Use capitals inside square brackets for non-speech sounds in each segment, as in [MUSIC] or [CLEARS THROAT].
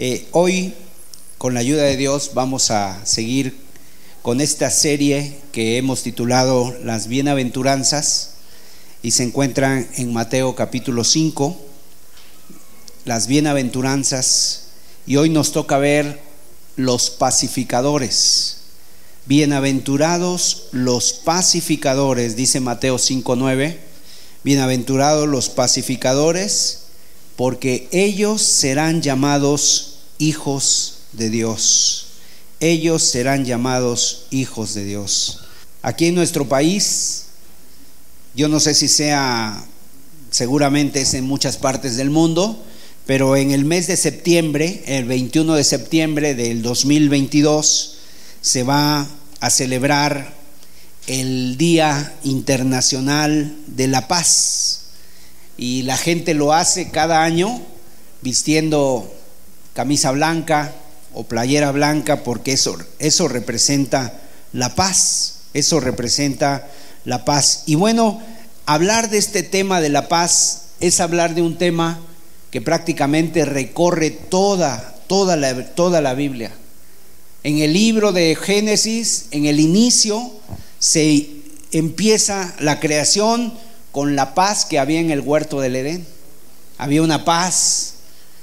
Eh, hoy, con la ayuda de Dios, vamos a seguir con esta serie que hemos titulado Las Bienaventuranzas y se encuentran en Mateo capítulo 5, las Bienaventuranzas, y hoy nos toca ver los pacificadores. Bienaventurados los pacificadores, dice Mateo 5.9. Bienaventurados los pacificadores, porque ellos serán llamados hijos de Dios. Ellos serán llamados hijos de Dios. Aquí en nuestro país, yo no sé si sea, seguramente es en muchas partes del mundo, pero en el mes de septiembre, el 21 de septiembre del 2022, se va a celebrar el Día Internacional de la Paz y la gente lo hace cada año vistiendo camisa blanca o playera blanca porque eso, eso representa la paz, eso representa la paz. Y bueno, hablar de este tema de la paz es hablar de un tema que prácticamente recorre toda, toda la, toda la Biblia. En el libro de Génesis, en el inicio, se empieza la creación con la paz que había en el huerto del Edén. Había una paz,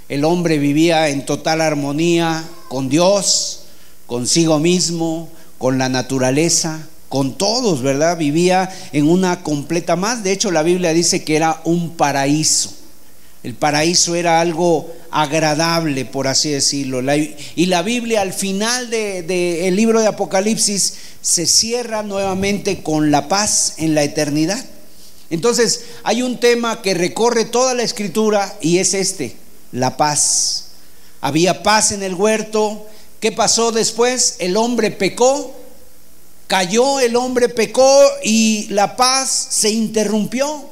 el hombre vivía en total armonía con Dios, consigo mismo, con la naturaleza, con todos, ¿verdad? Vivía en una completa más. De hecho, la Biblia dice que era un paraíso. El paraíso era algo agradable, por así decirlo. y la Biblia al final del de, libro de Apocalipsis se cierra nuevamente con la paz en la eternidad. Entonces, hay un tema que recorre toda la escritura y es este, la paz. Había paz en el huerto. ¿Qué pasó después? El hombre pecó, cayó, el hombre pecó y la paz se interrumpió.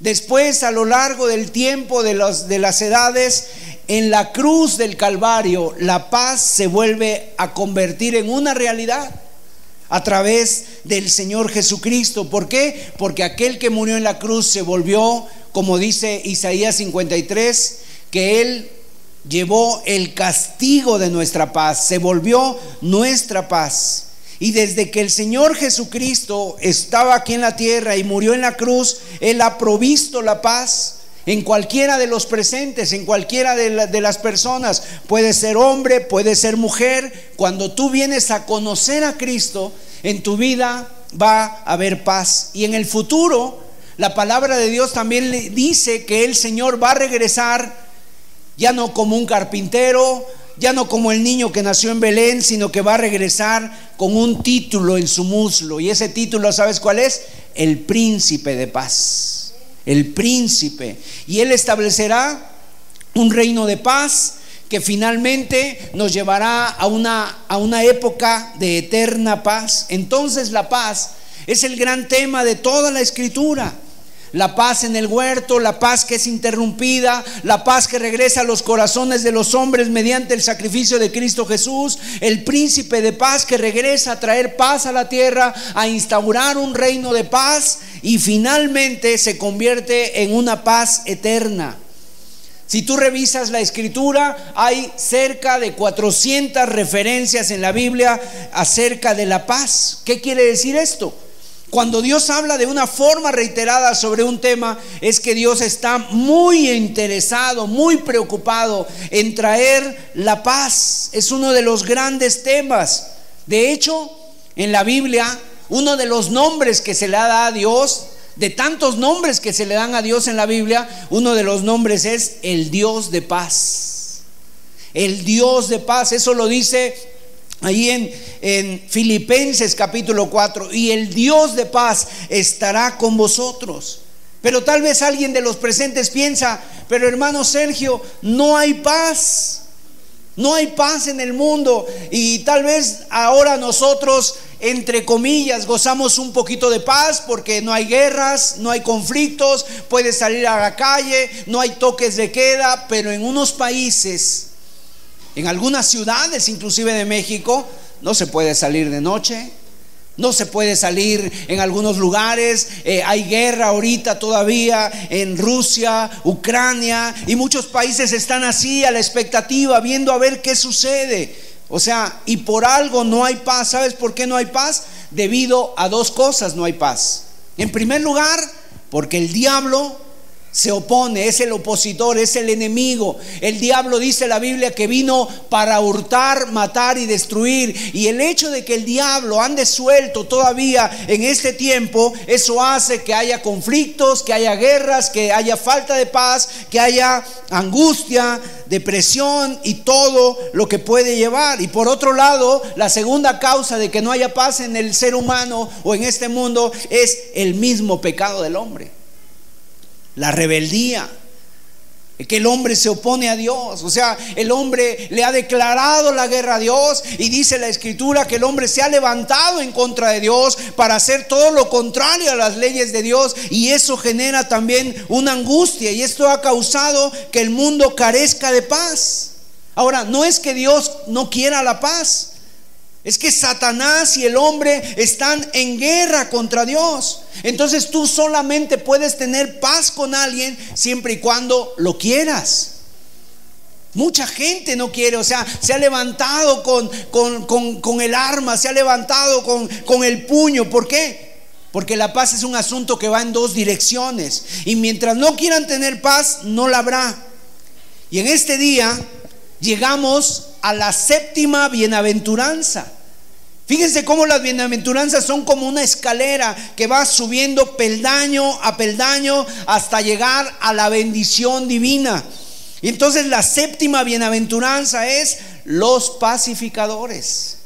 Después, a lo largo del tiempo, de, las edades, en la cruz del Calvario, la paz se vuelve a convertir en una realidad a través del Señor Jesucristo. ¿Por qué? Porque aquel que murió en la cruz se volvió, como dice Isaías 53, que Él llevó el castigo de nuestra paz, se volvió nuestra paz. Y desde que el Señor Jesucristo estaba aquí en la tierra y murió en la cruz, Él ha provisto la paz en cualquiera de los presentes, en cualquiera de, las personas. Puede ser hombre, puede ser mujer. Cuando tú vienes a conocer a Cristo, en tu vida va a haber paz. Y en el futuro, la palabra de Dios también le dice que el Señor va a regresar ya no como un carpintero, ya no como el niño que nació en Belén, sino que va a regresar con un título en su muslo. Y ese título, ¿sabes cuál es? El príncipe de paz el príncipe. Y Él establecerá un reino de paz que finalmente nos llevará a una, a una época de eterna paz. Entonces la paz es el gran tema de toda la escritura. La paz en el huerto, la paz que es interrumpida, la paz que regresa a los corazones de los hombres mediante el sacrificio de Cristo Jesús, el príncipe de paz que regresa a traer paz a la tierra, a instaurar un reino de paz y finalmente se convierte en una paz eterna. Si tú revisas la escritura, hay cerca de 400 referencias en la Biblia acerca de la paz. ¿Qué quiere decir esto? Cuando Dios habla de una forma reiterada sobre un tema, es que Dios está muy interesado, muy preocupado en traer la paz. Es uno de los grandes temas. De hecho, en la Biblia, uno de los nombres que se le da a Dios, de tantos nombres que se le dan a Dios en la Biblia, uno de los nombres es el Dios de paz. El Dios de paz, eso lo dice Ahí en, en, Filipenses capítulo 4, y el Dios de paz estará con vosotros. Pero tal vez alguien de los presentes piensa, pero hermano Sergio, no hay paz. No hay paz en el mundo. Y tal vez ahora nosotros, entre comillas, gozamos un poquito de paz porque no hay guerras, no hay conflictos, puedes salir a la calle, no hay toques de queda, pero en unos países en algunas ciudades, inclusive de México, no se puede salir de noche, No se puede salir en algunos lugares. Eh, hay guerra ahorita todavía en Rusia, Ucrania y muchos países están así a la expectativa, viendo a ver qué sucede. O sea, y por algo no hay paz. ¿Sabes por qué no hay paz? Debido a dos cosas no hay paz. En primer lugar, porque el diablo se opone, es el opositor, es el enemigo. El diablo dice la Biblia que vino para hurtar, matar y destruir. Y el hecho de que el diablo ande suelto todavía en este tiempo, eso hace que haya conflictos, que haya guerras, que haya falta de paz, que haya angustia, depresión y todo lo que puede llevar. Y por otro lado, la segunda causa de que no haya paz en el ser humano o en este mundo es el mismo pecado del hombre la rebeldía, que el hombre se opone a Dios. O sea, el hombre le ha declarado la guerra a Dios y dice la escritura que el hombre se ha levantado en contra de Dios para hacer todo lo contrario a las leyes de Dios y eso genera también una angustia y esto ha causado que el mundo carezca de paz. Ahora, no es que Dios no quiera la paz. Es que Satanás y el hombre están en guerra contra Dios. Entonces tú solamente puedes tener paz con alguien siempre y cuando lo quieras. Mucha gente no quiere, o sea, se ha levantado con, con, el arma, se ha levantado con, con el puño. ¿Por qué? Porque la paz es un asunto que va en dos direcciones. Y mientras no quieran tener paz, no la habrá. Y en este día llegamos a la séptima bienaventuranza. Fíjense cómo las bienaventuranzas son como una escalera que va subiendo peldaño a peldaño hasta llegar a la bendición divina. Y entonces la séptima bienaventuranza es los pacificadores.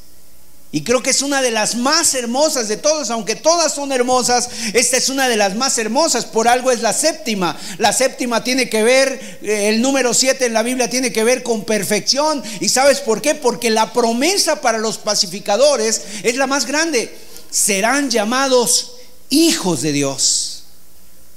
Y creo que es una de las más hermosas de todas, aunque todas son hermosas, esta es una de las más hermosas, por algo es la séptima. La séptima tiene que ver, eh, el número siete en la Biblia tiene que ver con perfección. ¿Y sabes por qué? Porque la promesa para los pacificadores es la más grande. Serán llamados hijos de Dios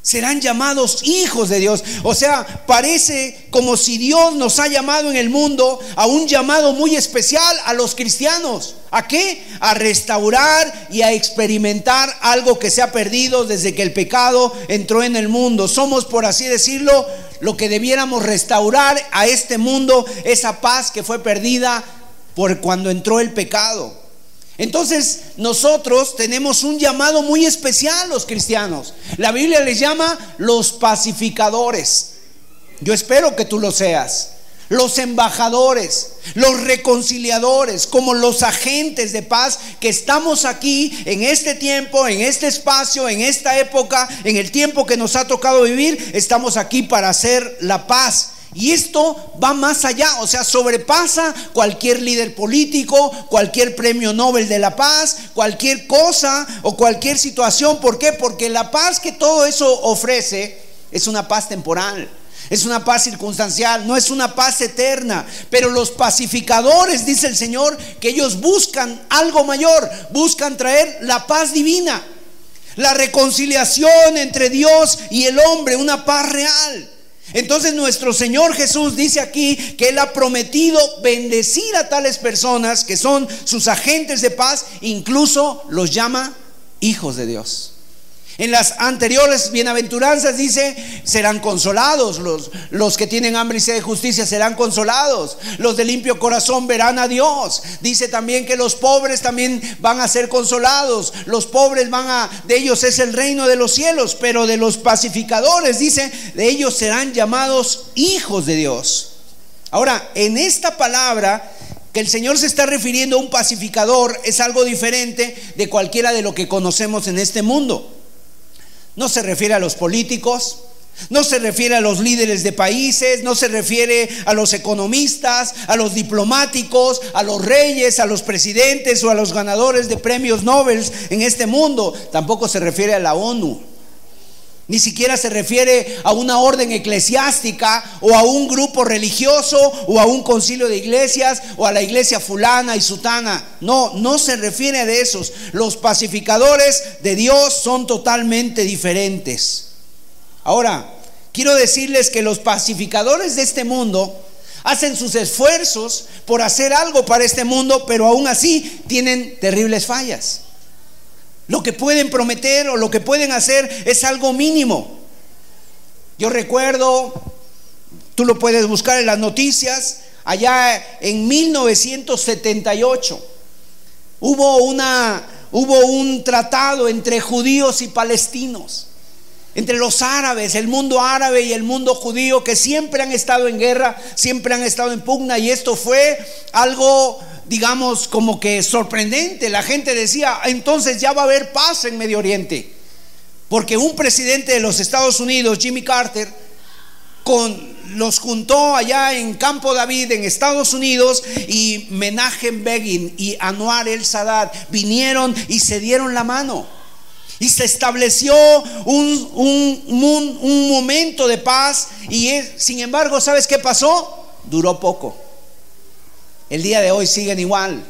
serán llamados hijos de Dios. O sea, parece como si Dios nos ha llamado en el mundo a un llamado muy especial a los cristianos. ¿A qué? A restaurar y a experimentar algo que se ha perdido desde que el pecado entró en el mundo. Somos, por así decirlo, lo que debiéramos restaurar a este mundo, esa paz que fue perdida por cuando entró el pecado. Entonces nosotros tenemos un llamado muy especial los cristianos. La Biblia les llama los pacificadores. Yo espero que tú lo seas. Los embajadores, los reconciliadores, como los agentes de paz que estamos aquí en este tiempo, en este espacio, en esta época, en el tiempo que nos ha tocado vivir, estamos aquí para hacer la paz y esto va más allá, o sea, sobrepasa cualquier líder político, cualquier premio Nobel de la paz, cualquier cosa o cualquier situación. ¿Por qué? Porque la paz que todo eso ofrece es una paz temporal. Es una paz circunstancial, no es una paz eterna. Pero los pacificadores, dice el Señor, que ellos buscan algo mayor, buscan traer la paz divina, la reconciliación entre Dios y el hombre, una paz real. Entonces nuestro Señor Jesús dice aquí que Él ha prometido bendecir a tales personas que son sus agentes de paz, incluso los llama hijos de Dios. En las anteriores bienaventuranzas dice, serán consolados, los, los que tienen hambre y sed de justicia serán consolados, los de limpio corazón verán a Dios. Dice también que los pobres también van a ser consolados, los pobres van a, de ellos es el reino de los cielos, pero de los pacificadores, dice, de ellos serán llamados hijos de Dios. Ahora, en esta palabra que el Señor se está refiriendo a un pacificador es algo diferente de cualquiera de lo que conocemos en este mundo. No se refiere a los políticos, no se refiere a los líderes de países, no se refiere a los economistas, a los diplomáticos, a los reyes, a los presidentes o a los ganadores de premios Nobel en este mundo. Tampoco se refiere a la ONU. Ni siquiera se refiere a una orden eclesiástica o a un grupo religioso o a un concilio de iglesias o a la iglesia fulana y sutana. No, no se refiere a esos. Los pacificadores de Dios son totalmente diferentes. Ahora, quiero decirles que los pacificadores de este mundo hacen sus esfuerzos por hacer algo para este mundo, pero aún así tienen terribles fallas. Lo que pueden prometer o lo que pueden hacer es algo mínimo. Yo recuerdo, tú lo puedes buscar en las noticias, allá en 1978 hubo una hubo un tratado entre judíos y palestinos entre los árabes, el mundo árabe y el mundo judío, que siempre han estado en guerra, siempre han estado en pugna, y esto fue algo, digamos, como que sorprendente. La gente decía, entonces ya va a haber paz en Medio Oriente, porque un presidente de los Estados Unidos, Jimmy Carter, con, los juntó allá en Campo David, en Estados Unidos, y Menachem Begin y Anwar el Sadat vinieron y se dieron la mano. Y se estableció un, un, momento de paz y sin embargo, ¿sabes qué pasó? Duró poco. El día de hoy siguen igual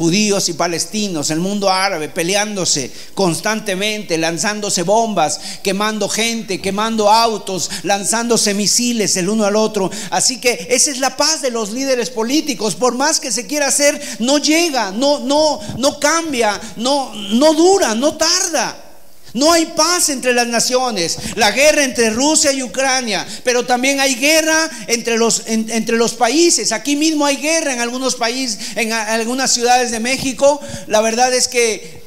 judíos y palestinos, el mundo árabe peleándose constantemente, lanzándose bombas, quemando gente, quemando autos, lanzándose misiles el uno al otro. Así que esa es la paz de los líderes políticos. Por más que se quiera hacer, no llega, no no no cambia, no no dura, no tarda. No hay paz entre las naciones. La guerra entre Rusia y Ucrania, pero también hay guerra entre los, entre los países. Aquí mismo hay guerra en algunos países, en algunas ciudades de México. La verdad es que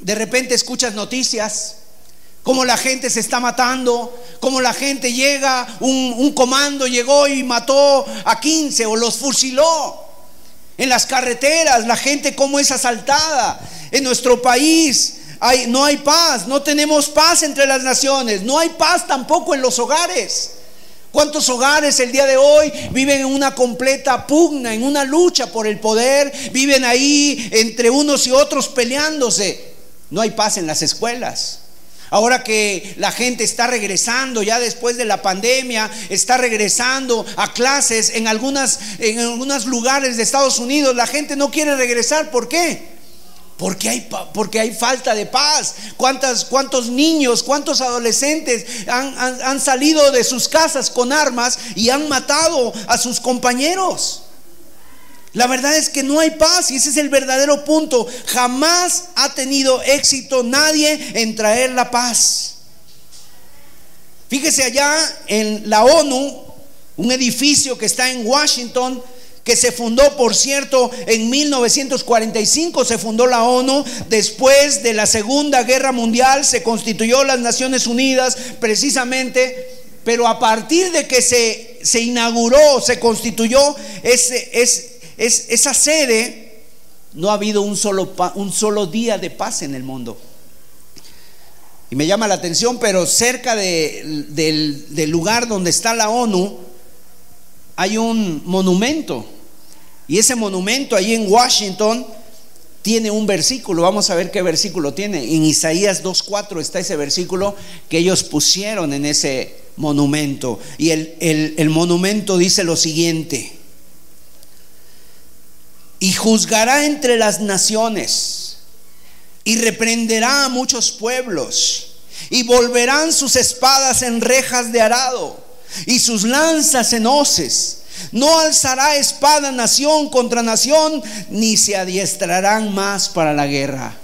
de repente escuchas noticias, cómo la gente se está matando, cómo la gente llega, un, un comando llegó y mató a 15 o los fusiló. En las carreteras, la gente cómo es asaltada. En nuestro país, no hay paz, no tenemos paz entre las naciones, no hay paz tampoco en los hogares. ¿Cuántos hogares el día de hoy viven en una completa pugna, en una lucha por el poder? Viven ahí entre unos y otros peleándose. No hay paz en las escuelas. Ahora que la gente está regresando ya después de la pandemia, está regresando a clases en algunas en algunos lugares de Estados Unidos, la gente no quiere regresar, ¿por qué? Porque hay, hay falta de paz. ¿Cuántas, ¿Cuántos niños, cuántos adolescentes han, han salido de sus casas con armas y han matado a sus compañeros? La verdad es que no hay paz y ese es el verdadero punto. Jamás ha tenido éxito nadie en traer la paz. Fíjese allá en la ONU, un edificio que está en Washington, que se fundó, por cierto, en 1945, se fundó la ONU, después de la Segunda Guerra Mundial se constituyó las Naciones Unidas precisamente, pero a partir de que se, se inauguró, se constituyó esa sede, no ha habido un solo, un solo día de paz en el mundo. Y me llama la atención, pero cerca del, del lugar donde está la ONU hay un monumento y ese monumento ahí en Washington tiene un versículo, vamos a ver qué versículo tiene. En Isaías 2.4 está ese versículo que ellos pusieron en ese monumento. Y el, el monumento dice lo siguiente, y juzgará entre las naciones, y reprenderá a muchos pueblos, y volverán sus espadas en rejas de arado, y sus lanzas en hoces no alzará espada nación contra nación, ni se adiestrarán más para la guerra.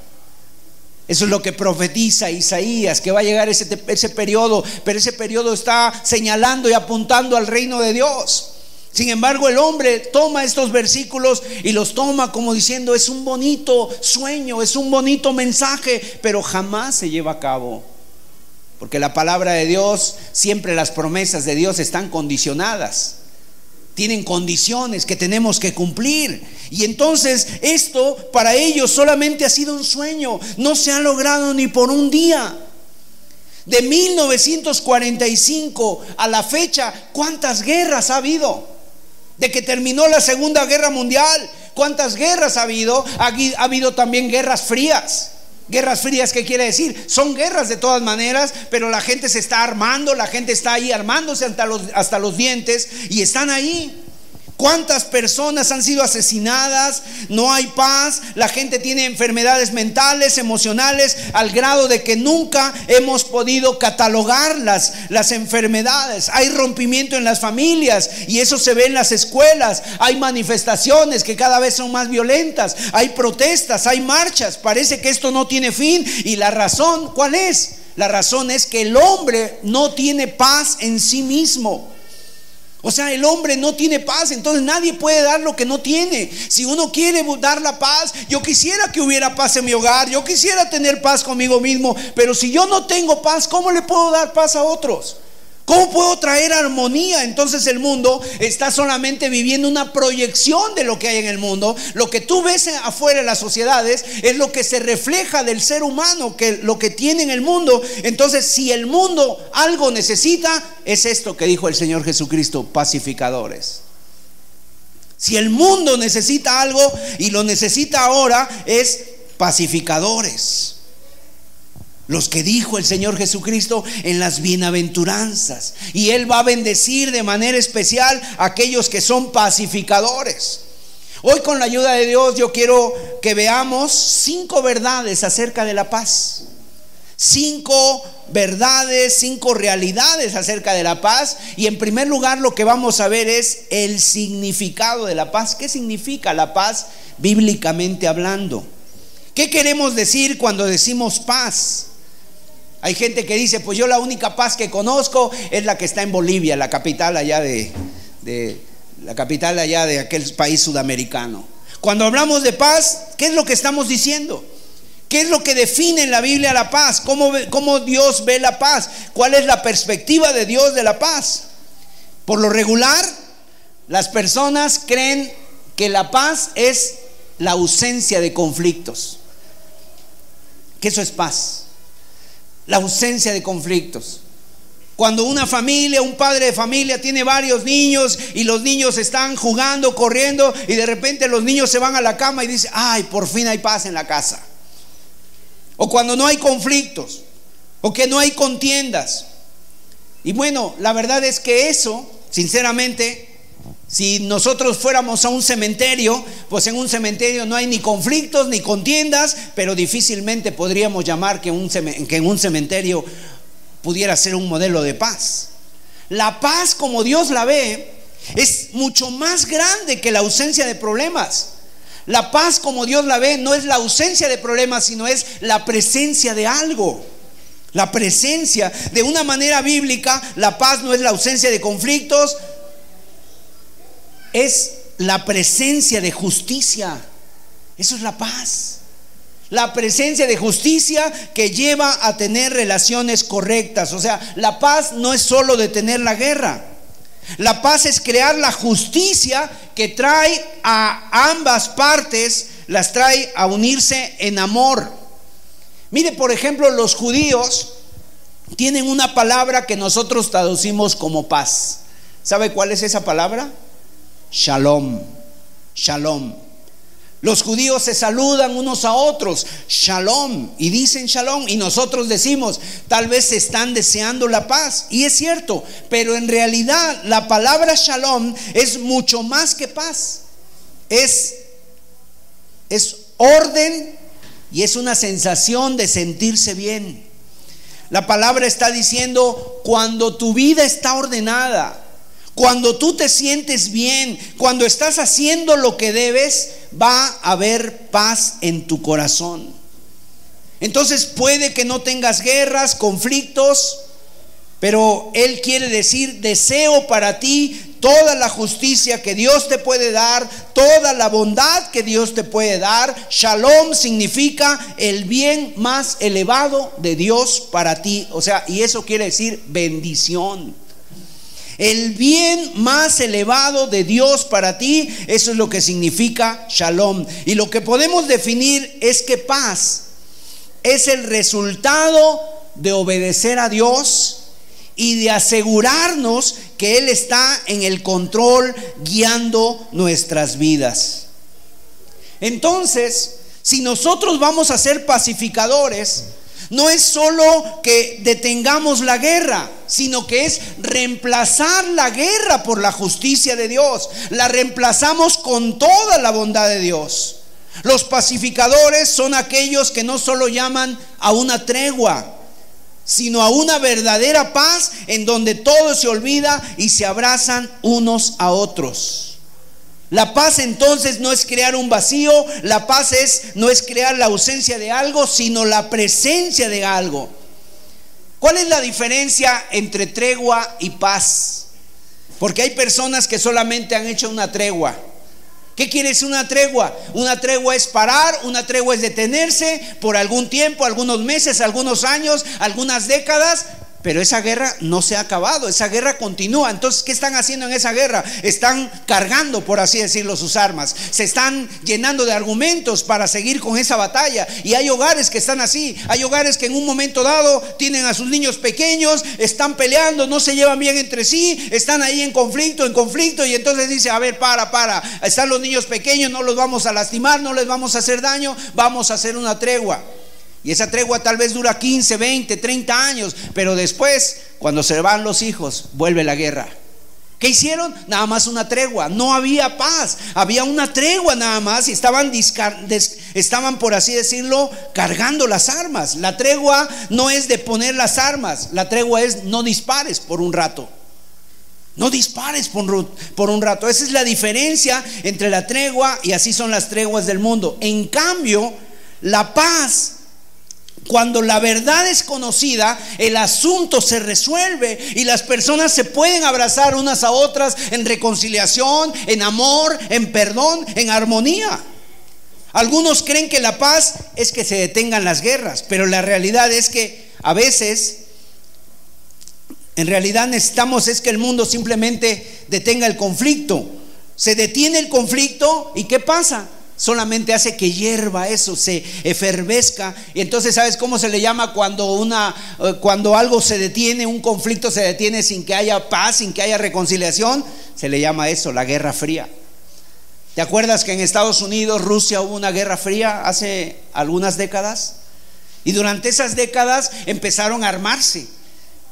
Eso es lo que profetiza Isaías, que va a llegar ese, ese periodo, pero ese periodo está señalando y apuntando al reino de Dios. Sin embargo, el hombre toma estos versículos y los toma como diciendo, es un bonito sueño, es un bonito mensaje, pero jamás se lleva a cabo. Porque la palabra de Dios, siempre las promesas de Dios están condicionadas tienen condiciones que tenemos que cumplir. Y entonces esto para ellos solamente ha sido un sueño, no se ha logrado ni por un día. De 1945 a la fecha, ¿cuántas guerras ha habido? De que terminó la Segunda Guerra Mundial, ¿cuántas guerras ha habido? Ha, habido también guerras frías. Guerras frías, ¿qué quiere decir? Son guerras de todas maneras, pero la gente se está armando, la gente está ahí armándose hasta los, hasta los dientes y están ahí. ¿Cuántas personas han sido asesinadas? No hay paz, la gente tiene enfermedades mentales, emocionales, al grado de que nunca hemos podido catalogar las, las enfermedades. Hay rompimiento en las familias y eso se ve en las escuelas. Hay manifestaciones que cada vez son más violentas, hay protestas, hay marchas. Parece que esto no tiene fin y la razón, ¿cuál es? La razón es que el hombre no tiene paz en sí mismo. O sea, el hombre no tiene paz, entonces nadie puede dar lo que no tiene. Si uno quiere dar la paz, yo quisiera que hubiera paz en mi hogar, yo quisiera tener paz conmigo mismo, pero si yo no tengo paz, ¿cómo le puedo dar paz a otros? ¿Cómo puedo traer armonía? Entonces el mundo está solamente viviendo una proyección de lo que hay en el mundo. Lo que tú ves afuera en las sociedades es lo que se refleja del ser humano, que lo que tiene en el mundo. Entonces, si el mundo algo necesita, es esto que dijo el Señor Jesucristo, pacificadores. Si el mundo necesita algo y lo necesita ahora, es pacificadores los que dijo el Señor Jesucristo en las bienaventuranzas. Y Él va a bendecir de manera especial a aquellos que son pacificadores. Hoy con la ayuda de Dios yo quiero que veamos cinco verdades acerca de la paz. Cinco verdades, cinco realidades acerca de la paz. Y en primer lugar lo que vamos a ver es el significado de la paz. ¿Qué significa la paz bíblicamente hablando? ¿Qué queremos decir cuando decimos paz? Hay gente que dice, pues yo la única paz que conozco es la que está en Bolivia, la capital allá de, la capital allá de aquel país sudamericano. Cuando hablamos de paz, ¿qué es lo que estamos diciendo? ¿Qué es lo que define en la Biblia la paz? ¿Cómo, ¿Cómo, Dios ve la paz? ¿Cuál es la perspectiva de Dios de la paz? Por lo regular, las personas creen que la paz es la ausencia de conflictos, que eso es paz la ausencia de conflictos. Cuando una familia, un padre de familia tiene varios niños y los niños están jugando, corriendo y de repente los niños se van a la cama y dicen, ay, por fin hay paz en la casa. O cuando no hay conflictos, o que no hay contiendas. Y bueno, la verdad es que eso, sinceramente, si nosotros fuéramos a un cementerio, pues en un cementerio no hay ni conflictos ni contiendas, pero difícilmente podríamos llamar que, que en un cementerio pudiera ser un modelo de paz. La paz como Dios la ve es mucho más grande que la ausencia de problemas. La paz como Dios la ve no es la ausencia de problemas, sino es la presencia de algo. La presencia, de una manera bíblica, la paz no es la ausencia de conflictos, es la presencia de justicia. Eso es la paz. La presencia de justicia que lleva a tener relaciones correctas. O sea, la paz no es solo detener la guerra. La paz es crear la justicia que trae a ambas partes, las trae a unirse en amor. Mire, por ejemplo, los judíos tienen una palabra que nosotros traducimos como paz. ¿Sabe cuál es esa palabra? Shalom, shalom. Los judíos se saludan unos a otros, shalom, y dicen shalom, y nosotros decimos, tal vez están deseando la paz, y es cierto, pero en realidad la palabra shalom es mucho más que paz, es, es orden y es una sensación de sentirse bien. La palabra está diciendo, cuando tu vida está ordenada, cuando tú te sientes bien, cuando estás haciendo lo que debes, va a haber paz en tu corazón. Entonces puede que no tengas guerras, conflictos, pero Él quiere decir, deseo para ti toda la justicia que Dios te puede dar, toda la bondad que Dios te puede dar. Shalom significa el bien más elevado de Dios para ti. O sea, y eso quiere decir bendición. El bien más elevado de Dios para ti, eso es lo que significa shalom. Y lo que podemos definir es que paz es el resultado de obedecer a Dios y de asegurarnos que Él está en el control guiando nuestras vidas. Entonces, si nosotros vamos a ser pacificadores, No es solo que detengamos la guerra, sino que es reemplazar la guerra por la justicia de Dios. La reemplazamos con toda la bondad de Dios. Los pacificadores son aquellos que no solo llaman a una tregua, sino a una verdadera paz en donde todo se olvida y se abrazan unos a otros. La paz entonces no es crear un vacío, la paz es no es crear la ausencia de algo, sino la presencia de algo. ¿Cuál es la diferencia entre tregua y paz? Porque hay personas que solamente han hecho una tregua. ¿Qué quiere decir una tregua? Una tregua es parar, una tregua es detenerse por algún tiempo, algunos meses, algunos años, algunas décadas, pero esa guerra no se ha acabado, esa guerra continúa. Entonces, ¿qué están haciendo en esa guerra? Están cargando, por así decirlo, sus armas. Se están llenando de argumentos para seguir con esa batalla. Y hay hogares que están así. Hay hogares que en un momento dado tienen a sus niños pequeños, están peleando, no se llevan bien entre sí, están ahí en conflicto, en conflicto. Y entonces dice, a ver, para, para. Están los niños pequeños, no los vamos a lastimar, no les vamos a hacer daño, vamos a hacer una tregua. Y esa tregua tal vez dura 15, 20, 30 años, pero después, cuando se van los hijos, vuelve la guerra. ¿Qué hicieron? Nada más una tregua. No había paz. Había una tregua nada más y estaban, estaban, por así decirlo, cargando las armas. La tregua no es de poner las armas. La tregua es no dispares por un rato. No dispares por, por un rato. Esa es la diferencia entre la tregua y así son las treguas del mundo. En cambio, la paz cuando la verdad es conocida, el asunto se resuelve y las personas se pueden abrazar unas a otras en reconciliación, en amor, en perdón, en armonía. Algunos creen que la paz es que se detengan las guerras, pero la realidad es que a veces, en realidad necesitamos es que el mundo simplemente detenga el conflicto. Se detiene el conflicto y ¿qué pasa? Solamente hace que hierva eso, se efervezca. Y entonces, ¿sabes cómo se le llama cuando una eh, cuando algo se detiene, un conflicto se detiene sin que haya paz, sin que haya reconciliación? Se le llama eso la Guerra Fría. ¿Te acuerdas que en Estados Unidos, Rusia hubo una guerra fría hace algunas décadas? Y durante esas décadas empezaron a armarse.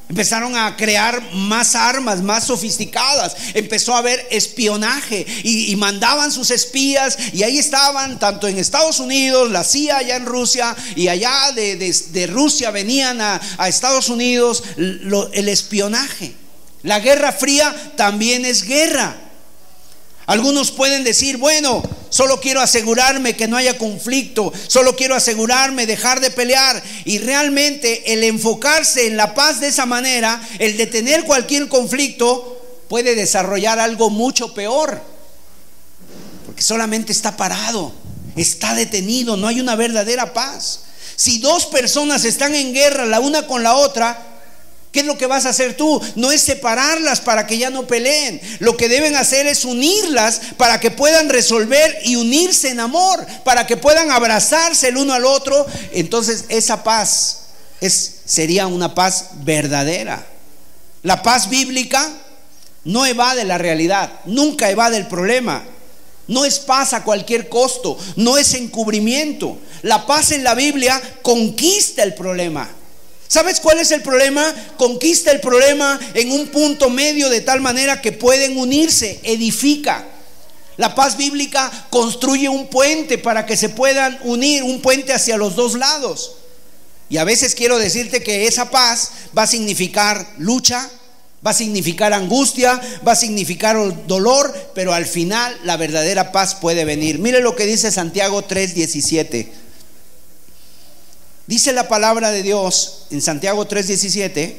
Empezaron a crear más armas, más sofisticadas. Empezó a haber espionaje y, mandaban sus espías y ahí estaban, tanto en Estados Unidos, la CIA allá en Rusia y allá de, Rusia venían a, Estados Unidos el espionaje. La guerra fría también es guerra. Algunos pueden decir, bueno, solo quiero asegurarme que no haya conflicto, solo quiero asegurarme dejar de pelear. Y realmente el enfocarse en la paz de esa manera, el detener cualquier conflicto, puede desarrollar algo mucho peor. Porque solamente está parado, está detenido, no hay una verdadera paz. Si dos personas están en guerra la una con la otra, ¿Qué es lo que vas a hacer tú? No es separarlas para que ya no peleen. Lo que deben hacer es unirlas para que puedan resolver y unirse en amor, para que puedan abrazarse el uno al otro. Entonces esa paz es, sería una paz verdadera. La paz bíblica no evade la realidad, nunca evade el problema. No es paz a cualquier costo, no es encubrimiento. La paz en la Biblia conquista el problema. ¿Sabes cuál es el problema? Conquista el problema en un punto medio de tal manera que pueden unirse, edifica. La paz bíblica construye un puente para que se puedan unir, un puente hacia los dos lados. Y a veces quiero decirte que esa paz va a significar lucha, va a significar angustia, va a significar dolor, pero al final la verdadera paz puede venir. Mire lo que dice Santiago 3:17. Dice la palabra de Dios en Santiago 3:17,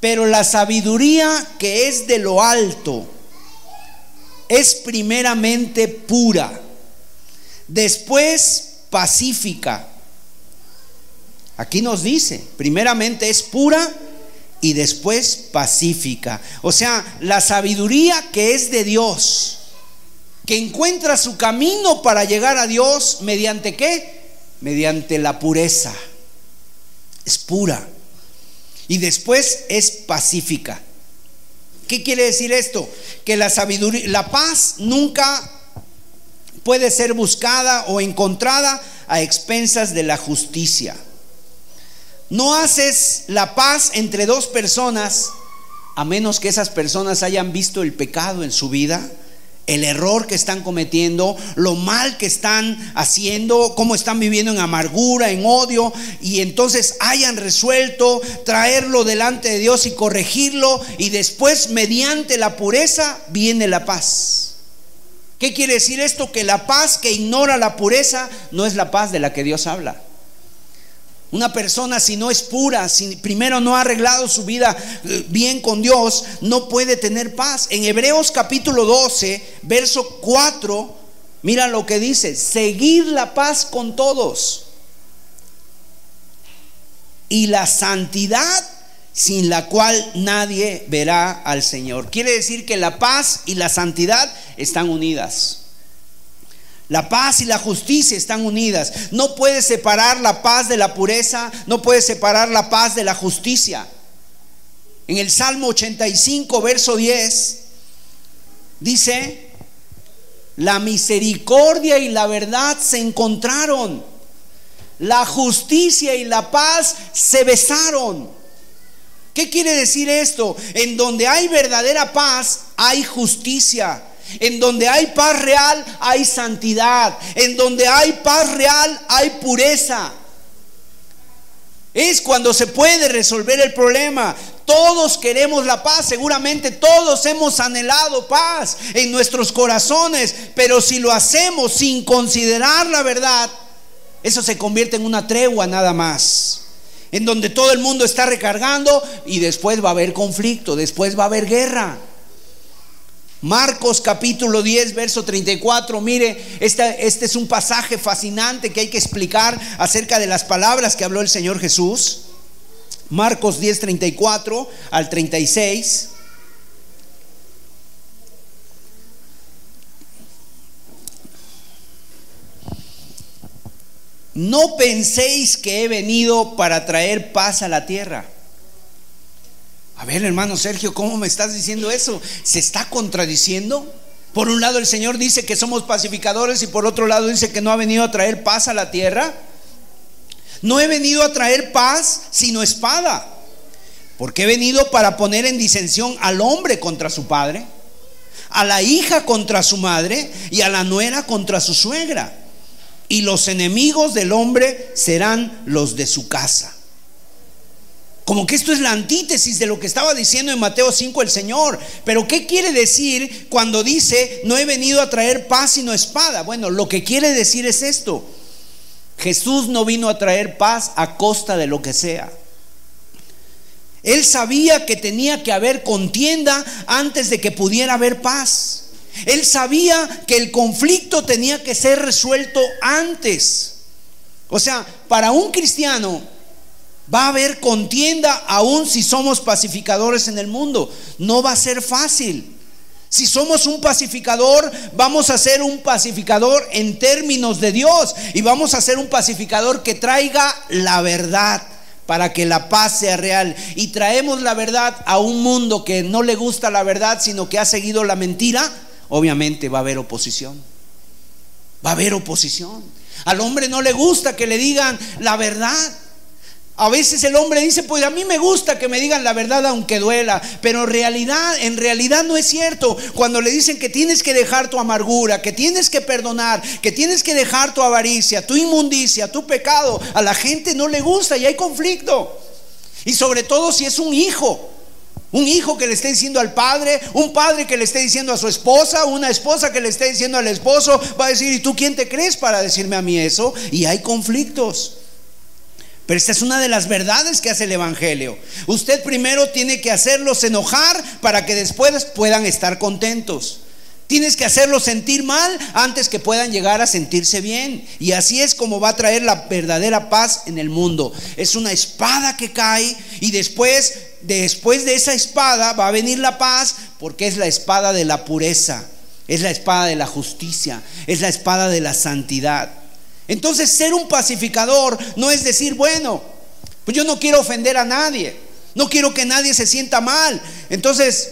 pero la sabiduría que es de lo alto es primeramente pura, después pacífica. Aquí nos dice, primeramente es pura y después pacífica. O sea, la sabiduría que es de Dios, que encuentra su camino para llegar a Dios mediante qué? Mediante la pureza. Es pura. Y después es pacífica. ¿Qué quiere decir esto? Que la sabiduría, la paz nunca puede ser buscada o encontrada a expensas de la justicia. no haces la paz entre dos personas a menos que esas personas hayan visto el pecado en su vida, el error que están cometiendo, lo mal que están haciendo, cómo están viviendo en amargura, en odio, y entonces hayan resuelto traerlo delante de Dios y corregirlo, y después mediante la pureza viene la paz. ¿Qué quiere decir esto? Que la paz que ignora la pureza no es la paz de la que Dios habla. Una persona si no es pura, si primero no ha arreglado su vida eh, bien con Dios, no puede tener paz. En Hebreos capítulo 12, verso 4, mira lo que dice, seguir la paz con todos y la santidad sin la cual nadie verá al Señor. Quiere decir que la paz y la santidad están unidas. La paz y la justicia están unidas. No puedes separar la paz de la pureza, no puedes separar la paz de la justicia. En el Salmo 85, verso 10, dice, la misericordia y la verdad se encontraron. La justicia y la paz se besaron. ¿Qué quiere decir esto? En donde hay verdadera paz, hay justicia. En donde hay paz real hay santidad. En donde hay paz real hay pureza. Es cuando se puede resolver el problema. Todos queremos la paz, seguramente todos hemos anhelado paz en nuestros corazones, pero si lo hacemos sin considerar la verdad, eso se convierte en una tregua nada más, en donde todo el mundo está recargando y después va a haber conflicto, después va a haber guerra. Marcos capítulo 10, verso 34. Mire, este, es un pasaje fascinante que hay que explicar acerca de las palabras que habló el Señor Jesús. Marcos 10, 34 al 36. No penséis que he venido para traer paz a la tierra. A ver, hermano Sergio, ¿cómo me estás diciendo eso? ¿Se está contradiciendo? Por un lado el Señor dice que somos pacificadores y por otro lado dice que no ha venido a traer paz a la tierra. No he venido a traer paz sino espada. Porque he venido para poner en disensión al hombre contra su padre, a la hija contra su madre y a la nuera contra su suegra. Y los enemigos del hombre serán los de su casa. Como que esto es la antítesis de lo que estaba diciendo en Mateo 5 el Señor. Pero ¿qué quiere decir cuando dice, no he venido a traer paz sino espada? Bueno, lo que quiere decir es esto. Jesús no vino a traer paz a costa de lo que sea. Él sabía que tenía que haber contienda antes de que pudiera haber paz. Él sabía que el conflicto tenía que ser resuelto antes. O sea, para un cristiano Va a haber contienda aún si somos pacificadores en el mundo. No va a ser fácil. Si somos un pacificador, vamos a ser un pacificador en términos de Dios y vamos a ser un pacificador que traiga la verdad para que la paz sea real. Y traemos la verdad a un mundo que no le gusta la verdad, sino que ha seguido la mentira, obviamente va a haber oposición. Va a haber oposición. Al hombre no le gusta que le digan la verdad. A veces el hombre dice, pues a mí me gusta que me digan la verdad aunque duela, pero en realidad, en realidad no es cierto. Cuando le dicen que tienes que dejar tu amargura, que tienes que perdonar, que tienes que dejar tu avaricia, tu inmundicia, tu pecado, a la gente no le gusta y hay conflicto. Y sobre todo si es un hijo. Un hijo que le esté diciendo al padre, un padre que le esté diciendo a su esposa, una esposa que le esté diciendo al esposo, va a decir, ¿y tú quién te crees para decirme a mí eso? Y hay conflictos. Pero esta es una de las verdades que hace el Evangelio. Usted primero tiene que hacerlos enojar para que después puedan estar contentos. Tienes que hacerlos sentir mal antes que puedan llegar a sentirse bien. Y así es como va a traer la verdadera paz en el mundo. Es una espada que cae y después, después de esa espada va a venir la paz porque es la espada de la pureza, es la espada de la justicia, es la espada de la santidad. Entonces ser un pacificador no es decir, bueno, pues yo no quiero ofender a nadie, no quiero que nadie se sienta mal. Entonces,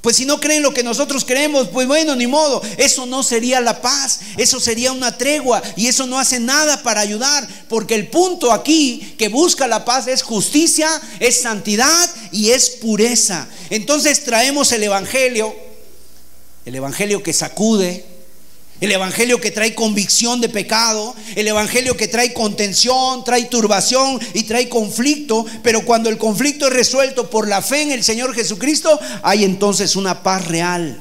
Pues si no creen lo que nosotros creemos, pues bueno, ni modo. Eso no sería la paz, eso sería una tregua y eso no hace nada para ayudar, porque el punto aquí que busca la paz es justicia, es santidad y es pureza. Entonces traemos el Evangelio, el Evangelio que sacude, el Evangelio que trae convicción de pecado, el Evangelio que trae contención, trae turbación y trae conflicto, pero cuando el conflicto es resuelto por la fe en el Señor Jesucristo, hay entonces una paz real.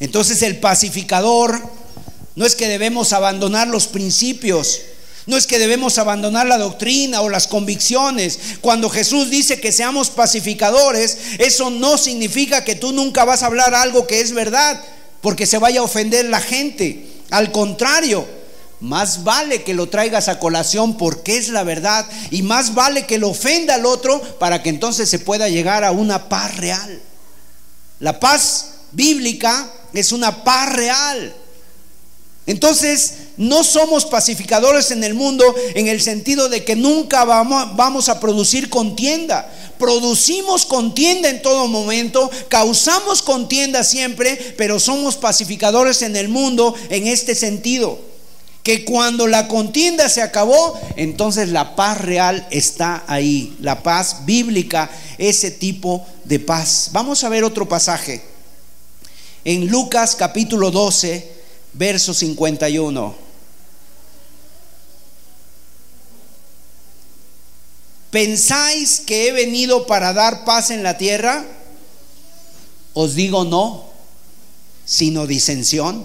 Entonces el pacificador no es que debemos abandonar los principios, no es que debemos abandonar la doctrina o las convicciones. Cuando Jesús dice que seamos pacificadores, eso no significa que tú nunca vas a hablar algo que es verdad porque se vaya a ofender la gente. Al contrario, más vale que lo traigas a colación porque es la verdad y más vale que lo ofenda al otro para que entonces se pueda llegar a una paz real. La paz bíblica es una paz real. Entonces, no somos pacificadores en el mundo en el sentido de que nunca vamos, a producir contienda. Producimos contienda en todo momento, causamos contienda siempre, pero somos pacificadores en el mundo en este sentido. Que cuando la contienda se acabó, entonces la paz real está ahí. La paz bíblica, ese tipo de paz. Vamos a ver otro pasaje. En Lucas capítulo 12 verso 51. ¿Pensáis que he venido para dar paz en la tierra? Os digo no, sino disensión.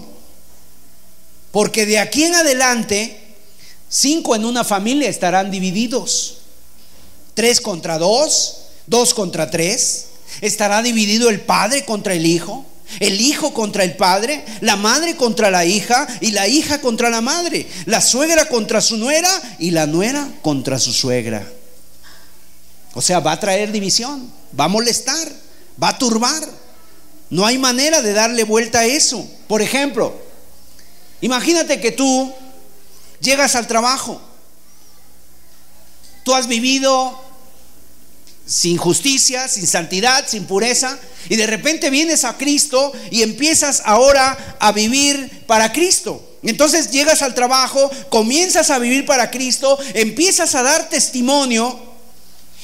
Porque de aquí en adelante, cinco en una familia estarán divididos. Tres contra dos, dos contra tres. Estará dividido el padre contra el hijo el hijo contra el padre, la madre contra la hija y la hija contra la madre, la suegra contra su nuera y la nuera contra su suegra. O sea, va a traer división, va a molestar, va a turbar. No hay manera de darle vuelta a eso. Por ejemplo, imagínate que tú llegas al trabajo, tú has vivido sin justicia, sin santidad, sin pureza, y de repente vienes a Cristo y empiezas ahora a vivir para Cristo. Entonces llegas al trabajo, comienzas a vivir para Cristo, empiezas a dar testimonio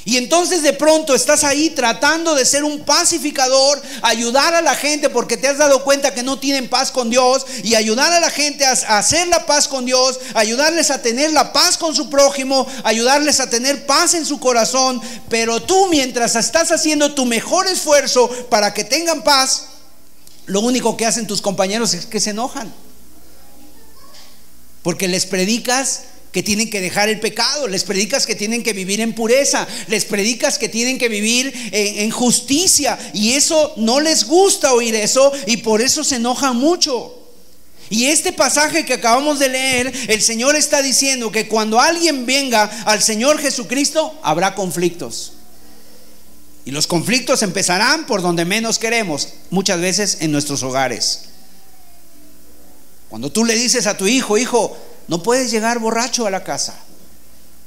y entonces de pronto estás ahí tratando de ser un pacificador, ayudar a la gente porque te has dado cuenta que no tienen paz con Dios y ayudar a la gente a, hacer la paz con Dios, ayudarles a tener la paz con su prójimo, ayudarles a tener paz en su corazón. Pero tú mientras estás haciendo tu mejor esfuerzo para que tengan paz, lo único que hacen tus compañeros es que se enojan. Porque les predicas que tienen que dejar el pecado, les predicas que tienen que vivir en pureza, les predicas que tienen que vivir en, justicia y eso no les gusta oír eso y por eso se enojan mucho. Y este pasaje que acabamos de leer, el Señor está diciendo que cuando alguien venga al Señor Jesucristo, habrá conflictos. Y los conflictos empezarán por donde menos queremos, muchas veces en nuestros hogares. Cuando tú le dices a tu hijo, hijo, no puedes llegar borracho a la casa.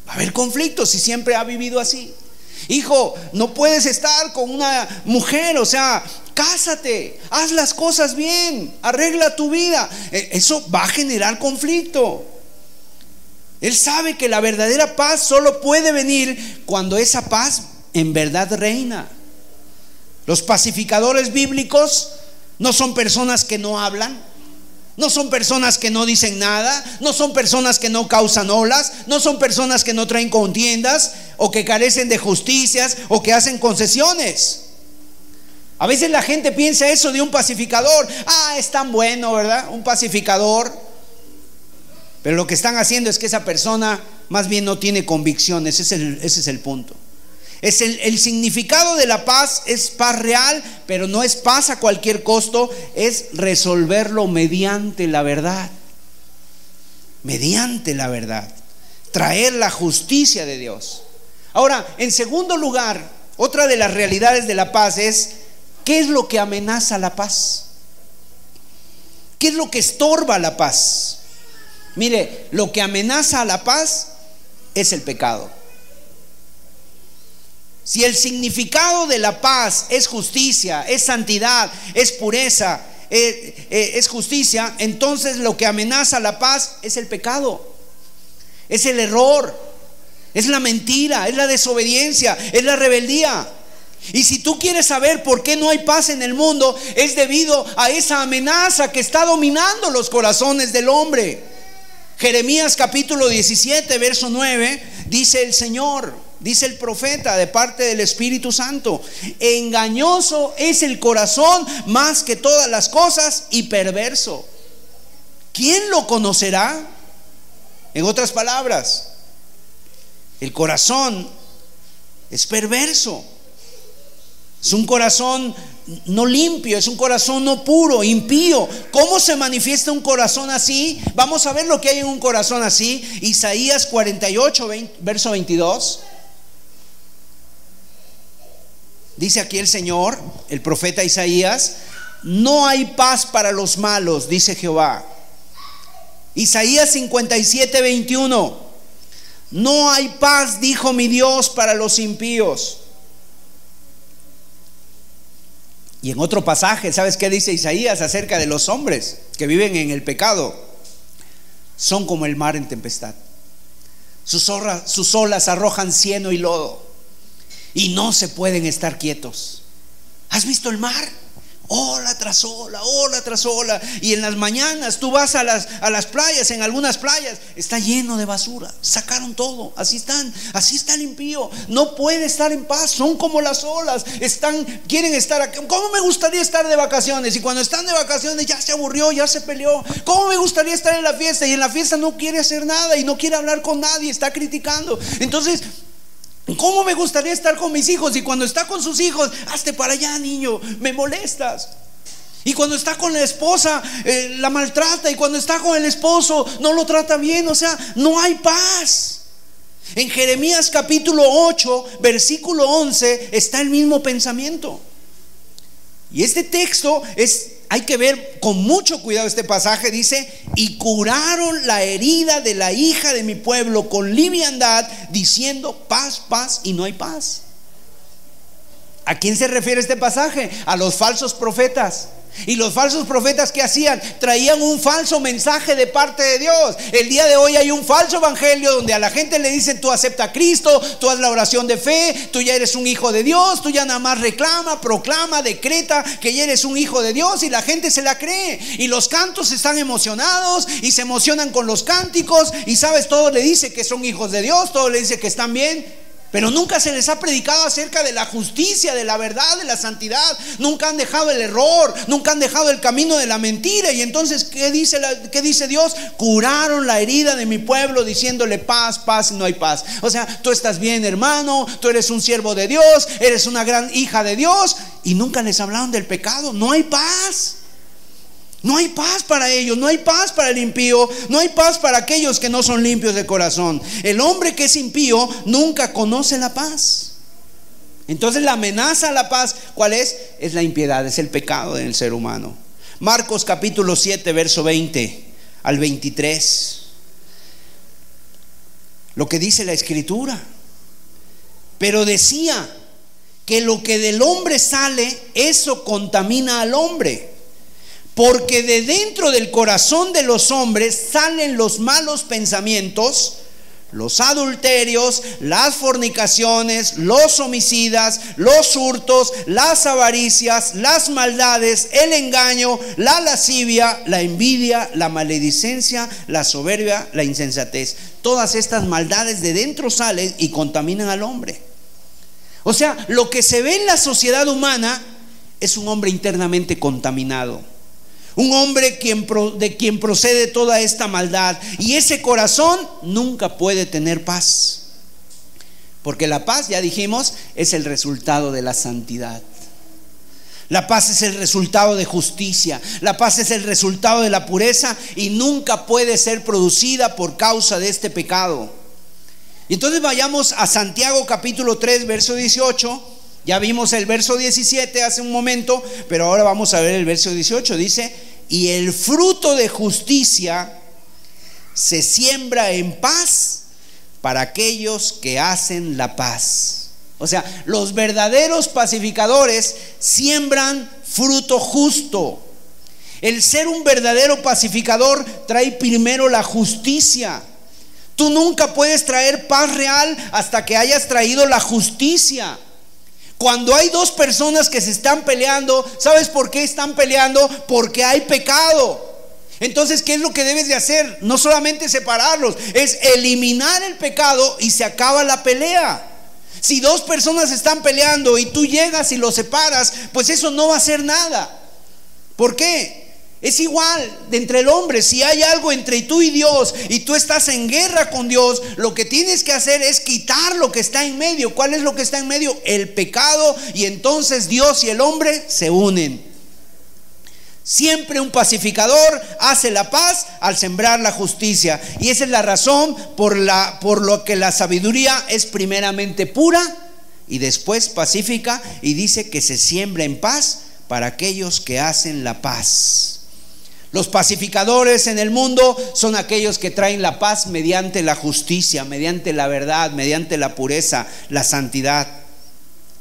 Va a haber conflictos si siempre ha vivido así. Hijo, no puedes estar con una mujer, o sea, cásate, haz las cosas bien, arregla tu vida. E, eso va a generar conflicto. Él sabe que la verdadera paz solo puede venir cuando esa paz en verdad reina. Los pacificadores bíblicos no son personas que no hablan, no son personas que no dicen nada, no son personas que no causan olas, no son personas que no traen contiendas o que carecen de justicias o que hacen concesiones. A veces la gente piensa eso de un pacificador. Ah, es tan bueno, ¿verdad? Un pacificador. Pero lo que están haciendo es que esa persona más bien no tiene convicciones. Ese es el, punto. Es el, significado de la paz es paz real, pero no es paz a cualquier costo, es resolverlo mediante la verdad. Mediante la verdad. Traer la justicia de Dios. Ahora, en segundo lugar, otra de las realidades de la paz es, ¿qué es lo que amenaza la paz? ¿Qué es lo que estorba la paz? Mire, lo que amenaza a la paz es el pecado. Si el significado de la paz es justicia, es santidad, es pureza, eh, eh, es justicia, entonces lo que amenaza la paz es el pecado, es el error, es la mentira, es la desobediencia, es la rebeldía. Y si tú quieres saber por qué no hay paz en el mundo, es debido a esa amenaza que está dominando los corazones del hombre. Jeremías capítulo 17, verso 9, dice el Señor, dice el profeta de parte del Espíritu Santo, engañoso es el corazón más que todas las cosas y perverso. ¿Quién lo conocerá? En otras palabras, el corazón es perverso. Es un corazón no limpio, es un corazón no puro, impío. ¿Cómo se manifiesta un corazón así? Vamos a ver lo que hay en un corazón así. Isaías 48, verso 22. Dice aquí el Señor, el profeta Isaías, no hay paz para los malos, dice Jehová. Isaías 57, 21, no hay paz, dijo mi Dios, para los impíos. Y en otro pasaje, ¿sabes qué dice Isaías acerca de los hombres que viven en el pecado? Son como el mar en tempestad. Sus, sus olas arrojan cieno y lodo y no se pueden estar quietos. ¿Has visto el mar? Ola tras ola, ola tras ola. Y en las mañanas tú vas a las, a las playas, en algunas playas, está lleno de basura. Sacaron todo. Así están, así está limpio. No puede estar en paz. Son como las olas. Están, quieren estar aquí. ¿Cómo me gustaría estar de vacaciones? Y cuando están de vacaciones ya se aburrió, ya se peleó. ¿Cómo me gustaría estar en la fiesta? Y en la fiesta no quiere hacer nada y no quiere hablar con nadie, está criticando. Entonces, ¿Cómo me gustaría estar con mis hijos? Y cuando está con sus hijos, hazte para allá, niño, me molestas. Y cuando está con la esposa, eh, la maltrata. Y cuando está con el esposo, no lo trata bien. O sea, no hay paz. En Jeremías capítulo 8, versículo 11, está el mismo pensamiento. Y este texto es hay que ver con mucho cuidado este pasaje, dice, y curaron la herida de la hija de mi pueblo con liviandad, diciendo paz, paz, y no hay paz. ¿A quién se refiere este pasaje? A los falsos profetas. Y los falsos profetas que hacían traían un falso mensaje de parte de Dios. El día de hoy hay un falso evangelio donde a la gente le dicen tú acepta a Cristo, tú haz la oración de fe, tú ya eres un hijo de Dios, tú ya nada más reclama, proclama, decreta que ya eres un hijo de Dios y la gente se la cree. Y los cantos están emocionados y se emocionan con los cánticos y sabes, todo le dice que son hijos de Dios, todo le dice que están bien. Pero nunca se les ha predicado acerca de la justicia, de la verdad, de la santidad. Nunca han dejado el error, nunca han dejado el camino de la mentira. Y entonces, ¿qué dice, qué dice Dios? Curaron la herida de mi pueblo diciéndole paz, paz y no hay paz. O sea, tú estás bien, hermano, tú eres un siervo de Dios, eres una gran hija de Dios. Y nunca les hablaron del pecado. No hay paz. No hay paz para ellos, no hay paz para el impío, no hay paz para aquellos que no son limpios de corazón. El hombre que es impío nunca conoce la paz. Entonces la amenaza a la paz, ¿cuál es? Es la impiedad, es el pecado del ser humano. Marcos capítulo 7, verso 20 al 23. Lo que dice la escritura. Pero decía que lo que del hombre sale, eso contamina al hombre. Porque de dentro del corazón de los hombres salen los malos pensamientos, los adulterios, las fornicaciones, los homicidas, los hurtos, las avaricias, las maldades, el engaño, la lascivia, la envidia, la maledicencia, la soberbia, la insensatez. Todas estas maldades de dentro salen y contaminan al hombre. O sea, lo que se ve en la sociedad humana es un hombre internamente contaminado un hombre de quien procede toda esta maldad. Y ese corazón nunca puede tener paz. Porque la paz, ya dijimos, es el resultado de la santidad. La paz es el resultado de justicia. La paz es el resultado de la pureza y nunca puede ser producida por causa de este pecado. Y entonces vayamos a Santiago capítulo 3, verso 18. Ya vimos el verso 17 hace un momento, pero ahora vamos a ver el verso 18. Dice, y el fruto de justicia se siembra en paz para aquellos que hacen la paz. O sea, los verdaderos pacificadores siembran fruto justo. El ser un verdadero pacificador trae primero la justicia. Tú nunca puedes traer paz real hasta que hayas traído la justicia. Cuando hay dos personas que se están peleando, ¿sabes por qué están peleando? Porque hay pecado. Entonces, ¿qué es lo que debes de hacer? No solamente separarlos, es eliminar el pecado y se acaba la pelea. Si dos personas están peleando y tú llegas y los separas, pues eso no va a hacer nada. ¿Por qué? Es igual entre el hombre. Si hay algo entre tú y Dios y tú estás en guerra con Dios, lo que tienes que hacer es quitar lo que está en medio. ¿Cuál es lo que está en medio? El pecado. Y entonces Dios y el hombre se unen. Siempre un pacificador hace la paz al sembrar la justicia. Y esa es la razón por, la, por lo que la sabiduría es primeramente pura y después pacífica y dice que se siembra en paz para aquellos que hacen la paz. Los pacificadores en el mundo son aquellos que traen la paz mediante la justicia, mediante la verdad, mediante la pureza, la santidad.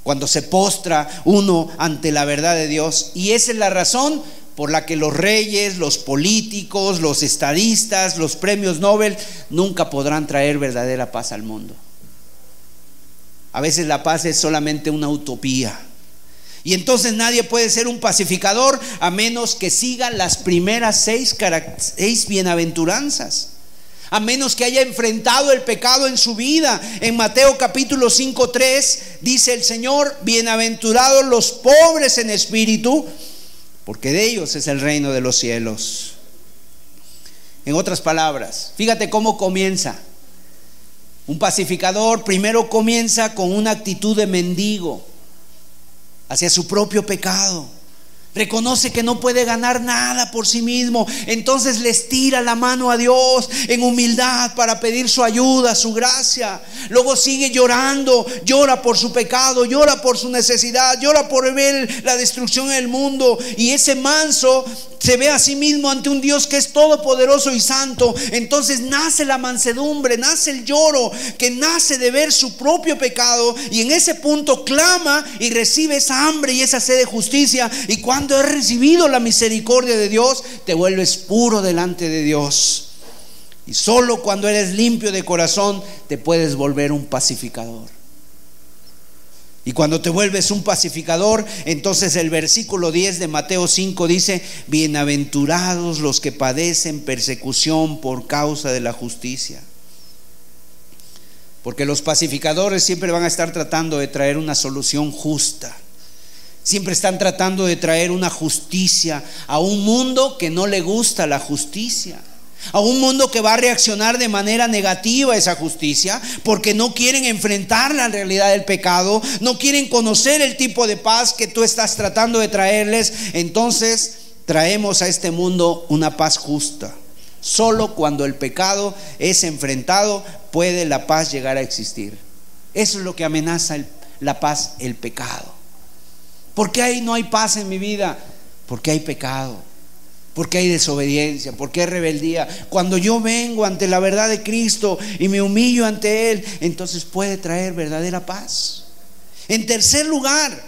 Cuando se postra uno ante la verdad de Dios. Y esa es la razón por la que los reyes, los políticos, los estadistas, los premios Nobel nunca podrán traer verdadera paz al mundo. A veces la paz es solamente una utopía. Y entonces nadie puede ser un pacificador a menos que siga las primeras seis, bienaventuranzas. A menos que haya enfrentado el pecado en su vida. En Mateo capítulo 5, 3 dice el Señor, bienaventurados los pobres en espíritu, porque de ellos es el reino de los cielos. En otras palabras, fíjate cómo comienza. Un pacificador primero comienza con una actitud de mendigo hacia su propio pecado. Reconoce que no puede ganar nada por sí mismo. Entonces les tira la mano a Dios en humildad para pedir su ayuda, su gracia. Luego sigue llorando, llora por su pecado, llora por su necesidad, llora por ver la destrucción en el mundo. Y ese manso se ve a sí mismo ante un Dios que es todopoderoso y santo, entonces nace la mansedumbre, nace el lloro, que nace de ver su propio pecado y en ese punto clama y recibe esa hambre y esa sed de justicia. Y cuando has recibido la misericordia de Dios, te vuelves puro delante de Dios. Y solo cuando eres limpio de corazón te puedes volver un pacificador. Y cuando te vuelves un pacificador, entonces el versículo 10 de Mateo 5 dice, bienaventurados los que padecen persecución por causa de la justicia. Porque los pacificadores siempre van a estar tratando de traer una solución justa. Siempre están tratando de traer una justicia a un mundo que no le gusta la justicia a un mundo que va a reaccionar de manera negativa a esa justicia, porque no quieren enfrentar la realidad del pecado, no quieren conocer el tipo de paz que tú estás tratando de traerles, entonces traemos a este mundo una paz justa. Solo cuando el pecado es enfrentado puede la paz llegar a existir. Eso es lo que amenaza la paz, el pecado. ¿Por qué ahí no hay paz en mi vida? Porque hay pecado. Porque hay desobediencia, porque hay rebeldía. Cuando yo vengo ante la verdad de Cristo y me humillo ante Él, entonces puede traer verdadera paz. En tercer lugar,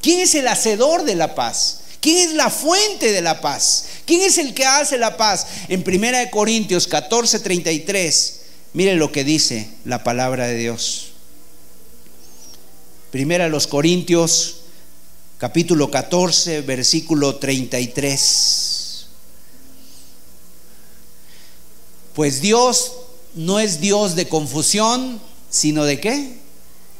¿quién es el hacedor de la paz? ¿Quién es la fuente de la paz? ¿Quién es el que hace la paz? En 1 Corintios 14, 33, mire lo que dice la palabra de Dios. Primera los Corintios capítulo 14, versículo 33. Pues Dios no es Dios de confusión, sino de qué?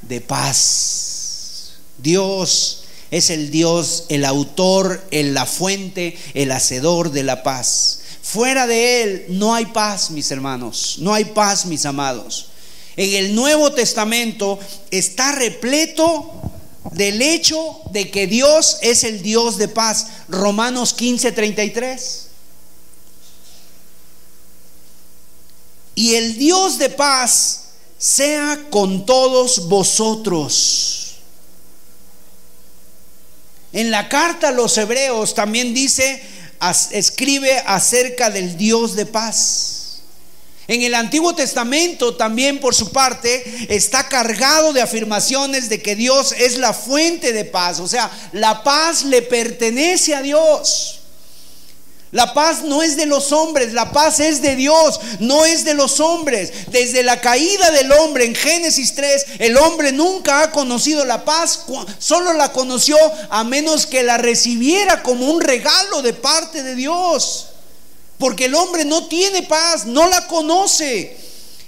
De paz. Dios es el Dios, el autor, el, la fuente, el hacedor de la paz. Fuera de Él no hay paz, mis hermanos, no hay paz, mis amados. En el Nuevo Testamento está repleto del hecho de que Dios es el Dios de paz. Romanos 15, 33. y el Dios de paz sea con todos vosotros. En la carta a los hebreos también dice, escribe acerca del Dios de paz. En el Antiguo Testamento también por su parte está cargado de afirmaciones de que Dios es la fuente de paz. O sea, la paz le pertenece a Dios. La paz no es de los hombres, la paz es de Dios, no es de los hombres. Desde la caída del hombre en Génesis 3, el hombre nunca ha conocido la paz, solo la conoció a menos que la recibiera como un regalo de parte de Dios. Porque el hombre no tiene paz, no la conoce.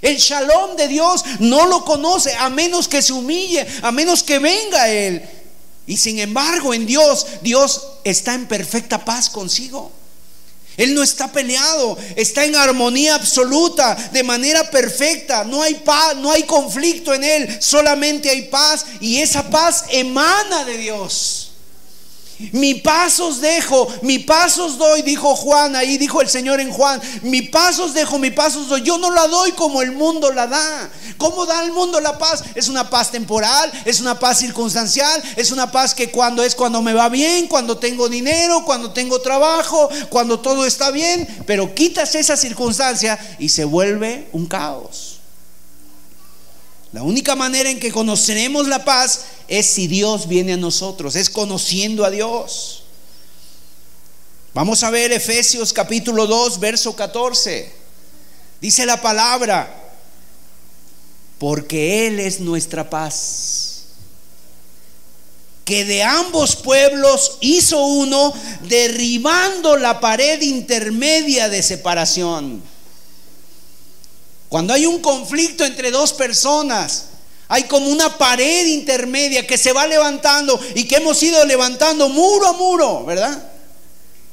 El shalom de Dios no lo conoce a menos que se humille, a menos que venga Él. Y sin embargo en Dios, Dios está en perfecta paz consigo. Él no está peleado, está en armonía absoluta, de manera perfecta. No hay paz, no hay conflicto en él, solamente hay paz y esa paz emana de Dios. Mi paz os dejo, mi paz os doy, dijo Juan, ahí dijo el Señor en Juan, mi paz os dejo, mi paz os doy. Yo no la doy como el mundo la da. ¿Cómo da el mundo la paz? Es una paz temporal, es una paz circunstancial, es una paz que cuando es cuando me va bien, cuando tengo dinero, cuando tengo trabajo, cuando todo está bien, pero quitas esa circunstancia y se vuelve un caos. La única manera en que conoceremos la paz es si Dios viene a nosotros, es conociendo a Dios. Vamos a ver Efesios capítulo 2, verso 14. Dice la palabra, porque Él es nuestra paz que de ambos pueblos hizo uno, derribando la pared intermedia de separación. Cuando hay un conflicto entre dos personas, hay como una pared intermedia que se va levantando y que hemos ido levantando muro a muro, ¿verdad?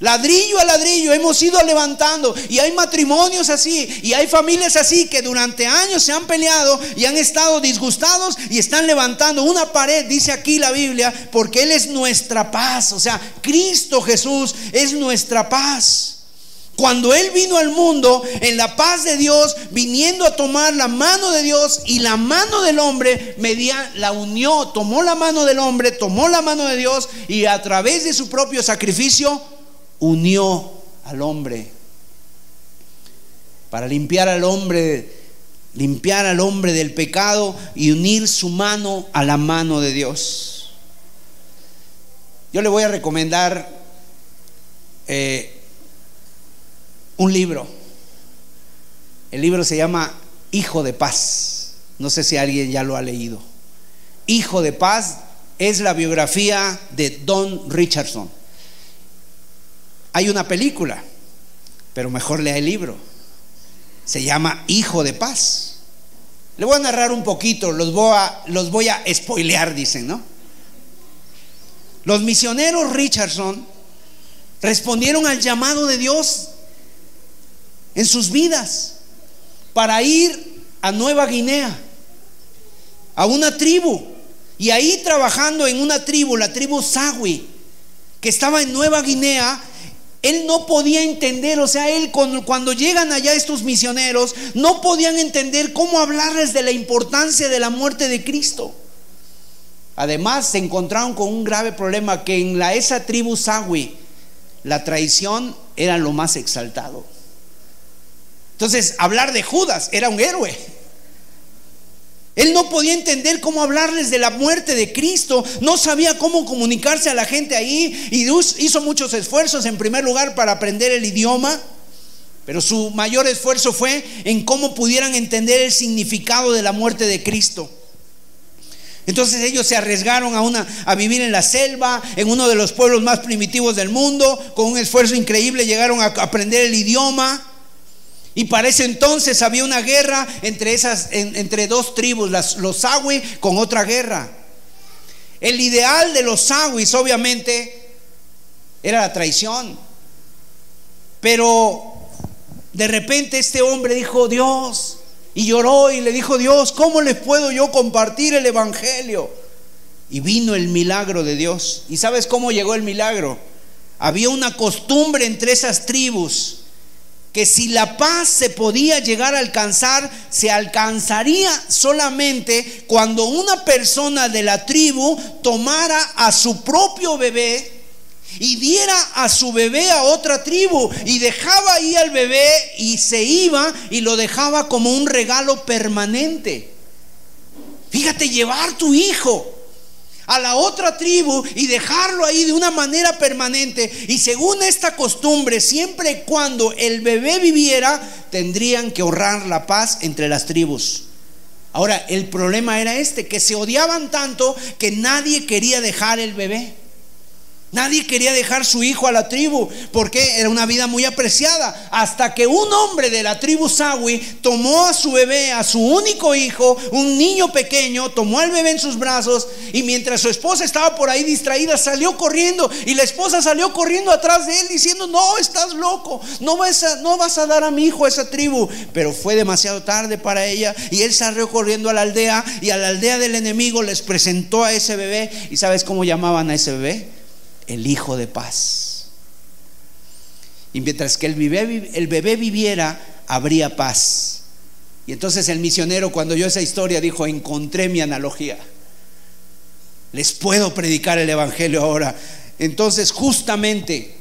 Ladrillo a ladrillo hemos ido levantando y hay matrimonios así y hay familias así que durante años se han peleado y han estado disgustados y están levantando una pared, dice aquí la Biblia, porque Él es nuestra paz, o sea, Cristo Jesús es nuestra paz. Cuando Él vino al mundo en la paz de Dios, viniendo a tomar la mano de Dios y la mano del hombre, media, la unió, tomó la mano del hombre, tomó la mano de Dios y a través de su propio sacrificio unió al hombre. Para limpiar al hombre, limpiar al hombre del pecado y unir su mano a la mano de Dios. Yo le voy a recomendar eh, un libro. El libro se llama Hijo de Paz. No sé si alguien ya lo ha leído. Hijo de Paz es la biografía de Don Richardson. Hay una película, pero mejor lea el libro. Se llama Hijo de Paz. Le voy a narrar un poquito, los voy a, los voy a spoilear, dicen, ¿no? Los misioneros Richardson respondieron al llamado de Dios en sus vidas para ir a Nueva Guinea, a una tribu, y ahí trabajando en una tribu, la tribu Sawi, que estaba en Nueva Guinea, él no podía entender, o sea, él cuando, llegan allá estos misioneros, no podían entender cómo hablarles de la importancia de la muerte de Cristo. Además, se encontraron con un grave problema que en la, esa tribu Sawi, la traición era lo más exaltado. Entonces, hablar de Judas era un héroe. Él no podía entender cómo hablarles de la muerte de Cristo, no sabía cómo comunicarse a la gente ahí y hizo muchos esfuerzos en primer lugar para aprender el idioma, pero su mayor esfuerzo fue en cómo pudieran entender el significado de la muerte de Cristo. Entonces ellos se arriesgaron a, una, a vivir en la selva, en uno de los pueblos más primitivos del mundo, con un esfuerzo increíble llegaron a aprender el idioma. Y para ese entonces había una guerra entre, esas, entre dos tribus, los Sawi con otra guerra. El ideal de los Sawis obviamente era la traición. Pero de repente este hombre dijo, Dios, y lloró y le dijo, Dios, ¿cómo les puedo yo compartir el Evangelio? Y vino el milagro de Dios. ¿Y sabes cómo llegó el milagro? Había una costumbre entre esas tribus que si la paz se podía llegar a alcanzar, se alcanzaría solamente cuando una persona de la tribu tomara a su propio bebé y diera a su bebé a otra tribu y dejaba ahí al bebé y se iba y lo dejaba como un regalo permanente. Fíjate, llevar tu hijo a la otra tribu y dejarlo ahí de una manera permanente. Y según esta costumbre, siempre y cuando el bebé viviera, tendrían que ahorrar la paz entre las tribus. Ahora, el problema era este, que se odiaban tanto que nadie quería dejar el bebé. Nadie quería dejar su hijo a la tribu porque era una vida muy apreciada. Hasta que un hombre de la tribu Sawi tomó a su bebé, a su único hijo, un niño pequeño, tomó al bebé en sus brazos y mientras su esposa estaba por ahí distraída, salió corriendo y la esposa salió corriendo atrás de él diciendo, no, estás loco, no vas a, no vas a dar a mi hijo a esa tribu. Pero fue demasiado tarde para ella y él salió corriendo a la aldea y a la aldea del enemigo les presentó a ese bebé. ¿Y sabes cómo llamaban a ese bebé? El Hijo de paz. Y mientras que el bebé, viviera, habría paz. Y entonces el misionero cuando oyó esa historia dijo, encontré mi analogía. Les puedo predicar el Evangelio ahora. Entonces justamente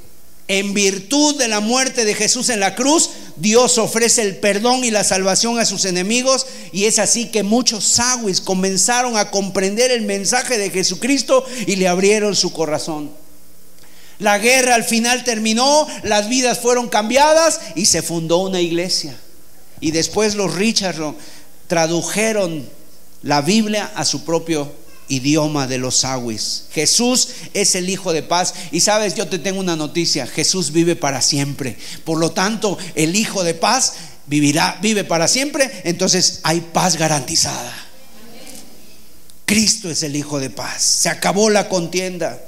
en virtud de la muerte de Jesús en la cruz, Dios ofrece el perdón y la salvación a sus enemigos y es así que muchos sagüis comenzaron a comprender el mensaje de Jesucristo y le abrieron su corazón. La guerra al final terminó, las vidas fueron cambiadas y se fundó una iglesia. Y después los Richards tradujeron la Biblia a su propio idioma de los Awis. Jesús es el Hijo de paz. Y sabes, yo te tengo una noticia, Jesús vive para siempre. Por lo tanto, el Hijo de paz vivirá, vive para siempre, entonces hay paz garantizada. Cristo es el Hijo de paz. Se acabó la contienda.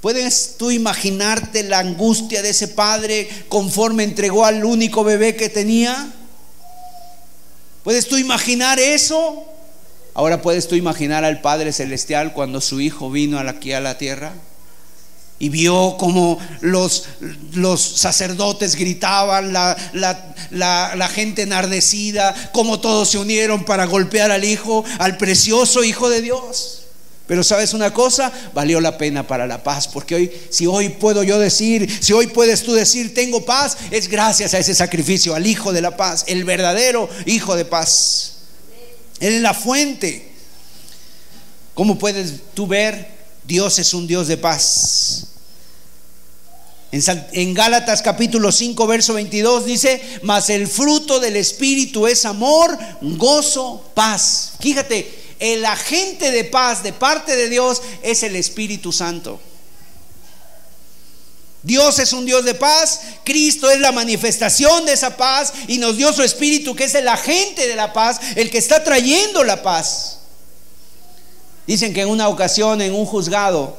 ¿Puedes tú imaginarte la angustia de ese padre conforme entregó al único bebé que tenía? ¿Puedes tú imaginar eso? Ahora puedes tú imaginar al Padre Celestial cuando su Hijo vino aquí a la tierra y vio como los, los sacerdotes gritaban, la, la, la, gente enardecida, como todos se unieron para golpear al Hijo, al precioso Hijo de Dios. Pero sabes una cosa, valió la pena para la paz, porque hoy, si hoy puedo yo decir, si hoy puedes tú decir, tengo paz, es gracias a ese sacrificio, al Hijo de la paz, el verdadero Hijo de paz. Él es la fuente. ¿Cómo puedes tú ver? Dios es un Dios de paz. En, Gálatas capítulo 5, verso 22 dice, mas el fruto del Espíritu es amor, gozo, paz. Fíjate, el agente de paz de parte de Dios es el Espíritu Santo. Dios es un Dios de paz, Cristo es la manifestación de esa paz y nos dio su Espíritu que es el agente de la paz, el que está trayendo la paz. Dicen que en una ocasión en un juzgado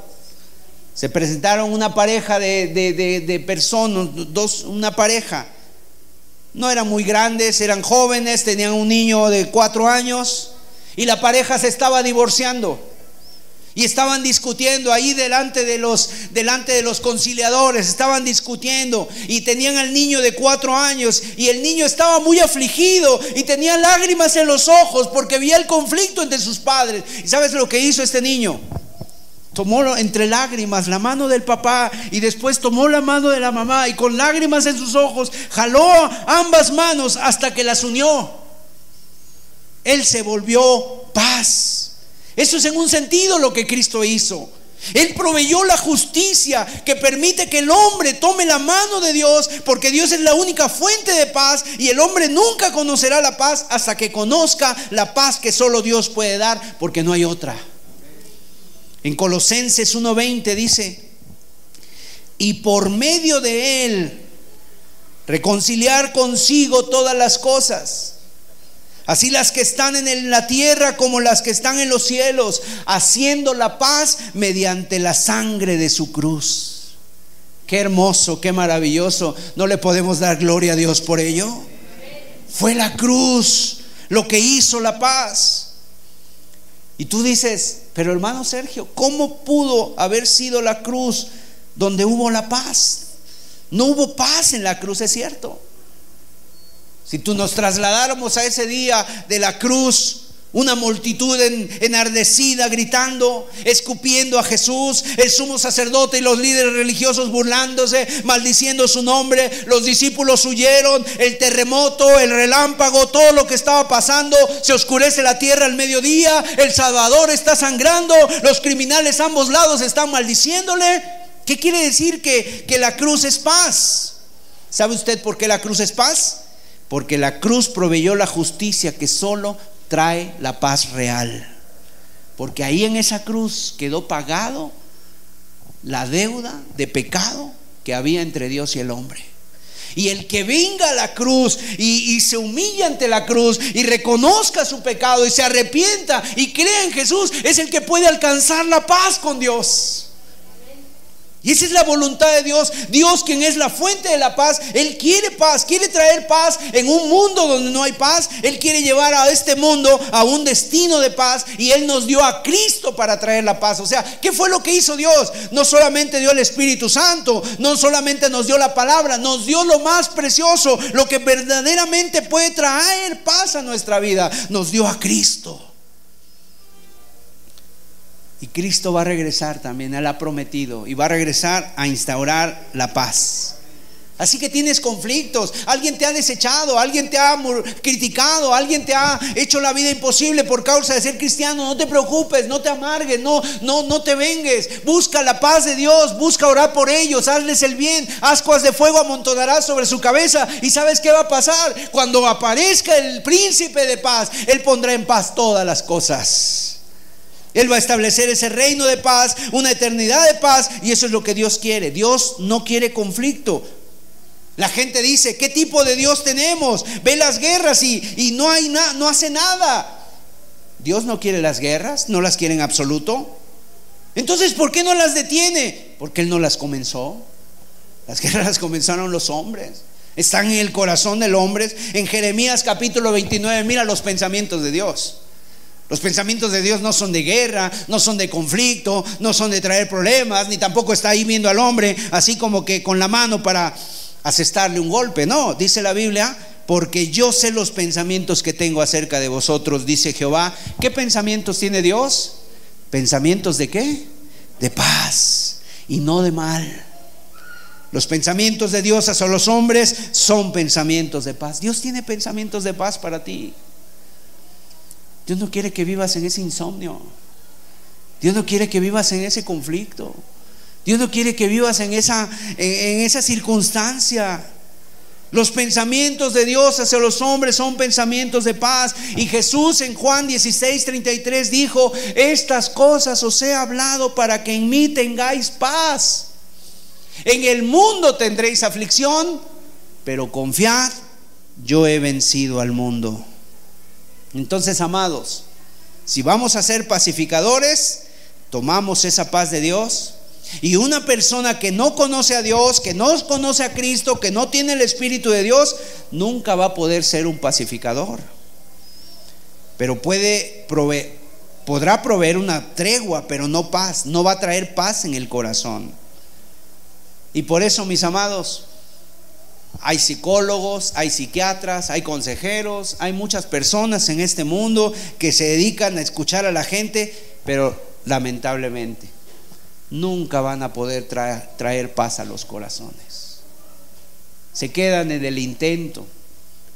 se presentaron una pareja de, personas, dos, una pareja. No eran muy grandes, eran jóvenes, tenían un niño de cuatro años y la pareja se estaba divorciando. Y estaban discutiendo ahí delante de los delante de los conciliadores, estaban discutiendo y tenían al niño de cuatro años y el niño estaba muy afligido y tenía lágrimas en los ojos porque veía el conflicto entre sus padres. ¿Y sabes lo que hizo este niño? Tomó entre lágrimas la mano del papá y después tomó la mano de la mamá y con lágrimas en sus ojos jaló ambas manos hasta que las unió. Él se volvió paz. Eso es en un sentido lo que Cristo hizo. Él proveyó la justicia que permite que el hombre tome la mano de Dios, porque Dios es la única fuente de paz y el hombre nunca conocerá la paz hasta que conozca la paz que solo Dios puede dar, porque no hay otra. En Colosenses 1:20 dice, y por medio de él reconciliar consigo todas las cosas Así las que están en la tierra como las que están en los cielos, haciendo la paz mediante la sangre de su cruz. Qué hermoso, qué maravilloso. ¿No le podemos dar gloria a Dios por ello? Fue la cruz lo que hizo la paz. Y tú dices, pero hermano Sergio, ¿cómo pudo haber sido la cruz donde hubo la paz? No hubo paz en la cruz, es cierto. Si tú nos trasladáramos a ese día de la cruz, Una multitud enardecida gritando, escupiendo a Jesús, el sumo sacerdote y los líderes religiosos burlándose, maldiciendo su nombre. Los discípulos huyeron, el terremoto, el relámpago, todo lo que estaba pasando. Se oscurece la tierra al mediodía, el Salvador está sangrando, los criminales a ambos lados están maldiciéndole. ¿Qué quiere decir que, que la cruz es paz? ¿Sabe usted por qué la cruz es paz? Porque la cruz proveyó la justicia que solo trae la paz real. Porque ahí en esa cruz quedó pagado la deuda de pecado que había entre Dios y el hombre. Y el que venga a la cruz y, y, se humilla ante la cruz y reconozca su pecado y se arrepienta y crea en Jesús es el que puede alcanzar la paz con Dios. Y esa es la voluntad de Dios. Dios quien es la fuente de la paz. Él quiere paz, quiere traer paz en un mundo donde no hay paz. Él quiere llevar a este mundo a un destino de paz. Y Él nos dio a Cristo para traer la paz. O sea, ¿qué fue lo que hizo Dios? No solamente dio el Espíritu Santo, no solamente nos dio la palabra, nos dio lo más precioso, lo que verdaderamente puede traer paz a nuestra vida. Nos dio a Cristo. Y Cristo va a regresar también, Él ha prometido, y va a regresar a instaurar la paz. Así que tienes conflictos, alguien te ha desechado, alguien te ha criticado, alguien te ha hecho la vida imposible por causa de ser cristiano, no te preocupes, no te amargues, no no no te vengues. Busca la paz de Dios, busca orar por ellos, hazles el bien, ascuas de fuego amontonarás sobre su cabeza y sabes qué va a pasar? Cuando aparezca el príncipe de paz, él pondrá en paz todas las cosas. Él va a establecer ese reino de paz, una eternidad de paz, y eso es lo que Dios quiere. Dios no quiere conflicto. La gente dice, ¿qué tipo de Dios tenemos? Ve las guerras y, no, hay no hace nada. Dios no quiere las guerras, no las quiere en absoluto. Entonces, ¿por qué no las detiene? Porque Él no las comenzó. Las guerras [LAUGHS] comenzaron los hombres. Están en el corazón del hombre. En Jeremías capítulo 29, mira los pensamientos de Dios. Los pensamientos de Dios no son de guerra, no son de conflicto, no son de traer problemas, ni tampoco está ahí viendo al hombre así como que con la mano para asestarle un golpe. No, dice la Biblia, porque yo sé los pensamientos que tengo acerca de vosotros, dice Jehová. ¿Qué pensamientos tiene Dios? ¿Pensamientos de qué? De paz y no de mal. Los pensamientos de Dios hacia los hombres son pensamientos de paz. Dios tiene pensamientos de paz para ti. Dios no quiere que vivas en ese insomnio. Dios no quiere que vivas en ese conflicto. Dios no quiere que vivas en esa, en, esa circunstancia. Los pensamientos de Dios hacia los hombres son pensamientos de paz. Y Jesús en Juan 16, 33 dijo, estas cosas os he hablado para que en mí tengáis paz. En el mundo tendréis aflicción, pero confiad, yo he vencido al mundo. Entonces, amados, si vamos a ser pacificadores, tomamos esa paz de Dios. Y una persona que no conoce a Dios, que no conoce a Cristo, que no tiene el Espíritu de Dios, nunca va a poder ser un pacificador. Pero puede proveer, podrá proveer una tregua, pero no paz, no va a traer paz en el corazón. Y por eso, mis amados, hay psicólogos, hay psiquiatras, hay consejeros, hay muchas personas en este mundo que se dedican a escuchar a la gente, pero lamentablemente nunca van a poder traer, paz a los corazones. Se quedan en el intento.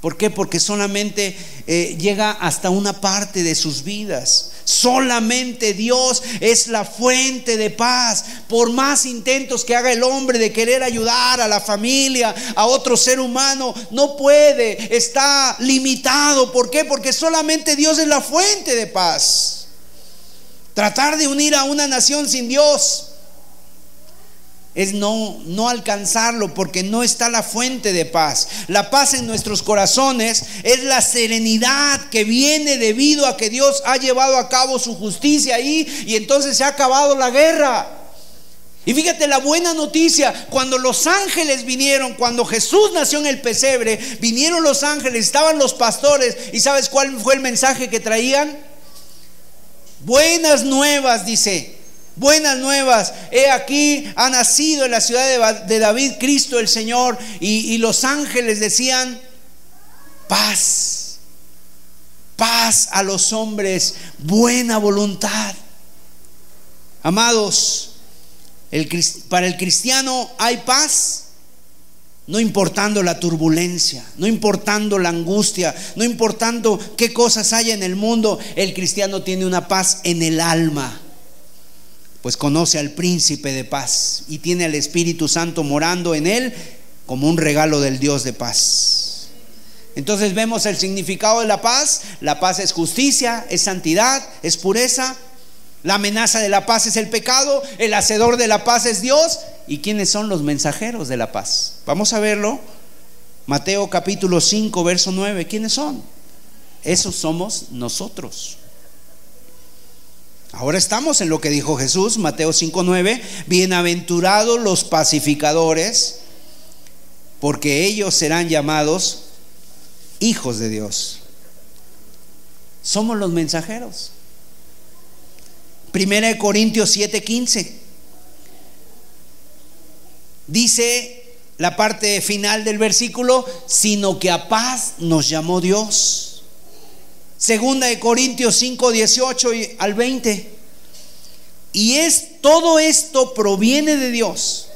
¿Por qué? Porque solamente eh, llega hasta una parte de sus vidas. Solamente Dios es la fuente de paz. Por más intentos que haga el hombre de querer ayudar a la familia, a otro ser humano, no puede, está limitado. ¿Por qué? Porque solamente Dios es la fuente de paz. Tratar de unir a una nación sin Dios es no, no alcanzarlo porque no está la fuente de paz. La paz en nuestros corazones es la serenidad que viene debido a que Dios ha llevado a cabo su justicia ahí y entonces se ha acabado la guerra. Y fíjate la buena noticia, cuando los ángeles vinieron, cuando Jesús nació en el pesebre, vinieron los ángeles, estaban los pastores y ¿sabes cuál fue el mensaje que traían? Buenas nuevas, dice, Buenas nuevas, he aquí, ha nacido en la ciudad de David Cristo el Señor y, los ángeles decían, paz. paz a los hombres, buena voluntad. Amados, para el cristiano hay paz no importando la turbulencia, no importando la angustia, no importando qué cosas hay en el mundo, el cristiano tiene una paz en el alma, pues conoce al príncipe de paz y tiene al Espíritu Santo morando en él como un regalo del Dios de paz. Entonces vemos el significado de la paz, la paz es justicia, es santidad, es pureza, la amenaza de la paz es el pecado, el hacedor de la paz es Dios. ¿Y quiénes son los mensajeros de la paz? Vamos a verlo. Mateo capítulo 5, verso 9. ¿Quiénes son? Esos somos nosotros. Ahora estamos en lo que dijo Jesús, Mateo 5, 9. Bienaventurados los pacificadores, porque ellos serán llamados hijos de Dios. Somos los mensajeros. Primera de Corintios 7:15. Dice la parte final del versículo, sino que a paz nos llamó Dios. Segunda de Corintios 5, 18 al 20. Y es todo esto proviene de Dios,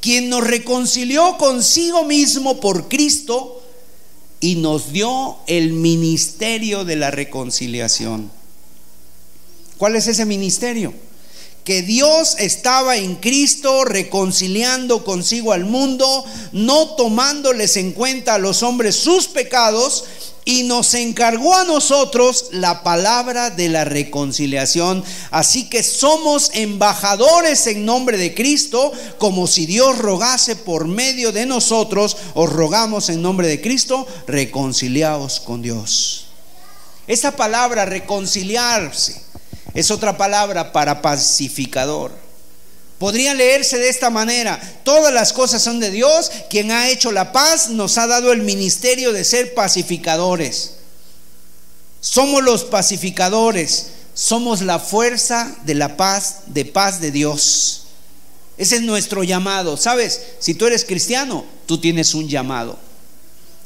quien nos reconcilió consigo mismo por Cristo y nos dio el ministerio de la reconciliación. ¿Cuál es ese ministerio? Que Dios estaba en Cristo reconciliando consigo al mundo, no tomándoles en cuenta a los hombres sus pecados, y nos encargó a nosotros la palabra de la reconciliación. Así que somos embajadores en nombre de Cristo, como si Dios rogase por medio de nosotros, os rogamos en nombre de Cristo, reconciliaos con Dios. Esa palabra reconciliarse es otra palabra para pacificador. Podría leerse de esta manera, todas las cosas son de Dios, quien ha hecho la paz nos ha dado el ministerio de ser pacificadores. Somos los pacificadores, somos la fuerza de la paz, de paz de Dios. Ese es nuestro llamado. ¿Sabes? Si tú eres cristiano, tú tienes un llamado.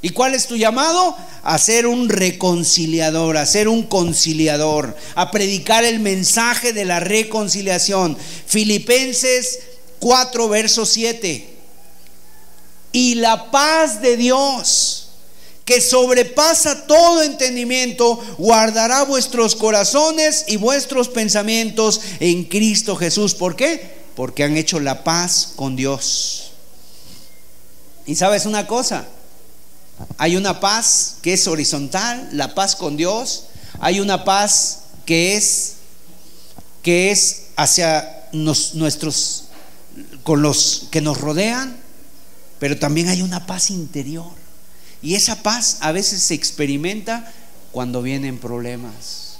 ¿Y cuál es tu llamado? A ser un reconciliador, a ser un conciliador, a predicar el mensaje de la reconciliación. Filipenses 4, verso 7. Y la paz de Dios, que sobrepasa todo entendimiento, guardará vuestros corazones y vuestros pensamientos en Cristo Jesús. ¿Por qué? Porque han hecho la paz con Dios. Y sabes una cosa, hay una paz que es horizontal, la paz con Dios. Hay una paz que es que es hacia nuestros con los que nos rodean, pero también hay una paz interior. Y esa paz a veces se experimenta cuando vienen problemas,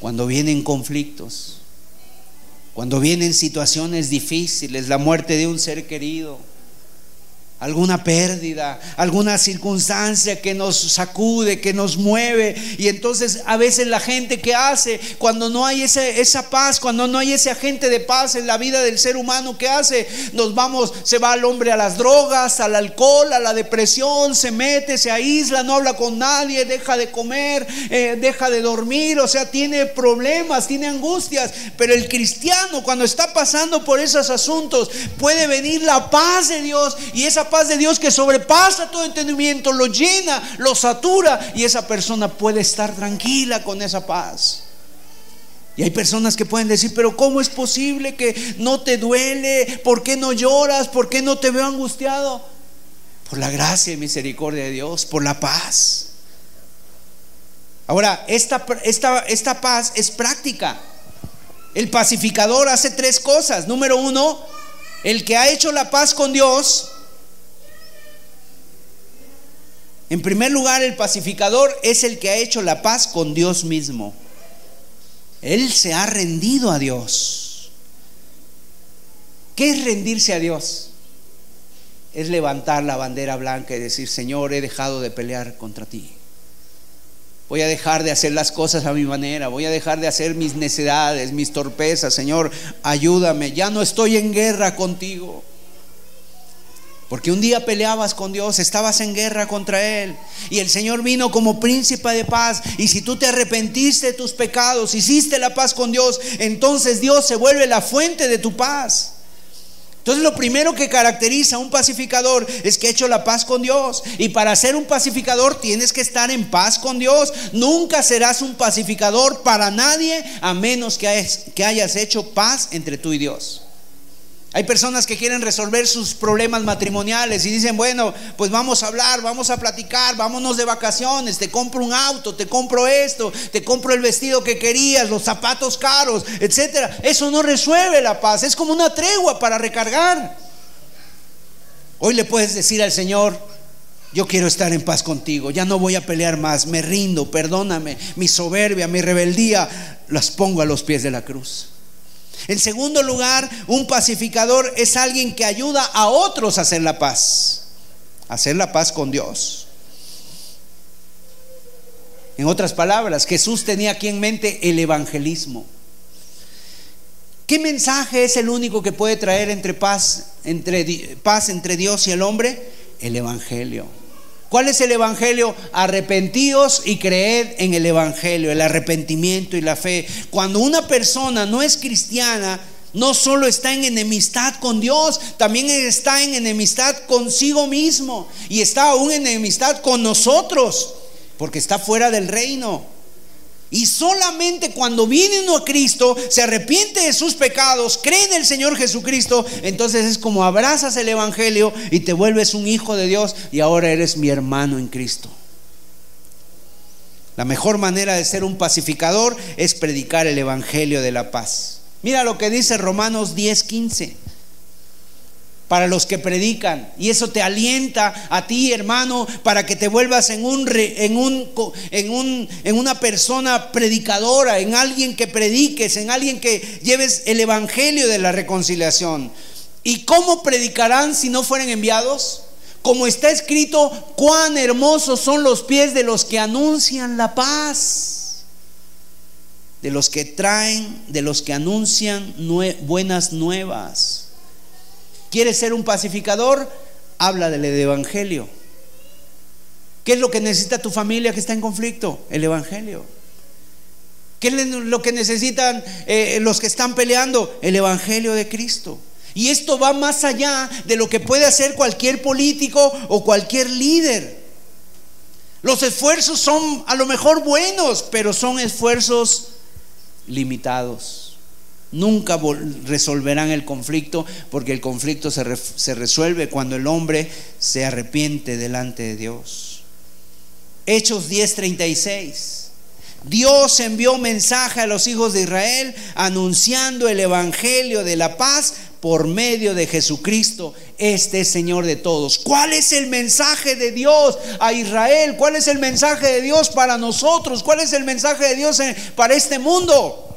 cuando vienen conflictos, cuando vienen situaciones difíciles, la muerte de un ser querido alguna pérdida, alguna circunstancia que nos sacude, que nos mueve. Y entonces a veces la gente que hace, cuando no hay esa paz, cuando no hay ese agente de paz en la vida del ser humano, ¿qué hace? Nos vamos, se va al hombre a las drogas, al alcohol, a la depresión, se mete, se aísla, no habla con nadie, deja de comer, eh, deja de dormir, o sea, tiene problemas, tiene angustias. Pero el cristiano cuando está pasando por esos asuntos, puede venir la paz de Dios y esa paz de Dios que sobrepasa todo entendimiento, lo llena, lo satura y esa persona puede estar tranquila con esa paz. Y hay personas que pueden decir, pero ¿cómo es posible que no te duele? ¿Por qué no lloras? ¿Por qué no te veo angustiado? Por la gracia y misericordia de Dios, por la paz. Ahora, esta, esta, esta paz es práctica. El pacificador hace tres cosas. Número uno, el que ha hecho la paz con Dios En primer lugar, el pacificador es el que ha hecho la paz con Dios mismo. Él se ha rendido a Dios. ¿Qué es rendirse a Dios? Es levantar la bandera blanca y decir, Señor, he dejado de pelear contra ti. Voy a dejar de hacer las cosas a mi manera, voy a dejar de hacer mis necedades, mis torpezas. Señor, ayúdame, ya no estoy en guerra contigo. Porque un día peleabas con Dios, estabas en guerra contra Él. Y el Señor vino como príncipe de paz. Y si tú te arrepentiste de tus pecados, hiciste la paz con Dios, entonces Dios se vuelve la fuente de tu paz. Entonces lo primero que caracteriza a un pacificador es que ha hecho la paz con Dios. Y para ser un pacificador tienes que estar en paz con Dios. Nunca serás un pacificador para nadie a menos que hayas, hecho paz entre tú y Dios. Hay personas que quieren resolver sus problemas matrimoniales y dicen, bueno, pues vamos a hablar, vamos a platicar, vámonos de vacaciones, te compro un auto, te compro esto, te compro el vestido que querías, los zapatos caros, etcétera. Eso no resuelve la paz, es como una tregua para recargar. Hoy le puedes decir al Señor, yo quiero estar en paz contigo, ya no voy a pelear más, me rindo, perdóname, mi soberbia, mi rebeldía, las pongo a los pies de la cruz. En segundo lugar, un pacificador es alguien que ayuda a otros a hacer la paz, a hacer la paz con Dios. En otras palabras, Jesús tenía aquí en mente el evangelismo. ¿Qué mensaje es el único que puede traer entre paz, entre, paz entre Dios y el hombre? El evangelio. ¿Cuál es el Evangelio? Arrepentíos y creed en el Evangelio, el arrepentimiento y la fe. Cuando una persona no es cristiana, no solo está en enemistad con Dios, también está en enemistad consigo mismo y está aún en enemistad con nosotros, porque está fuera del reino. Y solamente cuando viene uno a Cristo, se arrepiente de sus pecados, cree en el Señor Jesucristo, entonces es como abrazas el Evangelio y te vuelves un hijo de Dios y ahora eres mi hermano en Cristo. La mejor manera de ser un pacificador es predicar el Evangelio de la paz. Mira lo que dice Romanos 10:15 para los que predican. Y eso te alienta a ti, hermano, para que te vuelvas en, un, en, un, en, un, en una persona predicadora, en alguien que prediques, en alguien que lleves el evangelio de la reconciliación. ¿Y cómo predicarán si no fueren enviados? Como está escrito, cuán hermosos son los pies de los que anuncian la paz, de los que traen, de los que anuncian buenas nuevas. ¿Quieres ser un pacificador? Habla del Evangelio. ¿Qué es lo que necesita tu familia que está en conflicto? El Evangelio. ¿Qué es lo que necesitan eh, los que están peleando? El Evangelio de Cristo. Y esto va más allá de lo que puede hacer cualquier político o cualquier líder. Los esfuerzos son a lo mejor buenos, pero son esfuerzos limitados nunca resolverán el conflicto porque el conflicto se, se, resuelve cuando el hombre se arrepiente delante de Dios. Hechos 10:36. Dios envió mensaje a los hijos de Israel anunciando el evangelio de la paz por medio de Jesucristo, este Señor de todos. ¿Cuál es el mensaje de Dios a Israel? ¿Cuál es el mensaje de Dios para nosotros? ¿Cuál es el mensaje de Dios para este mundo?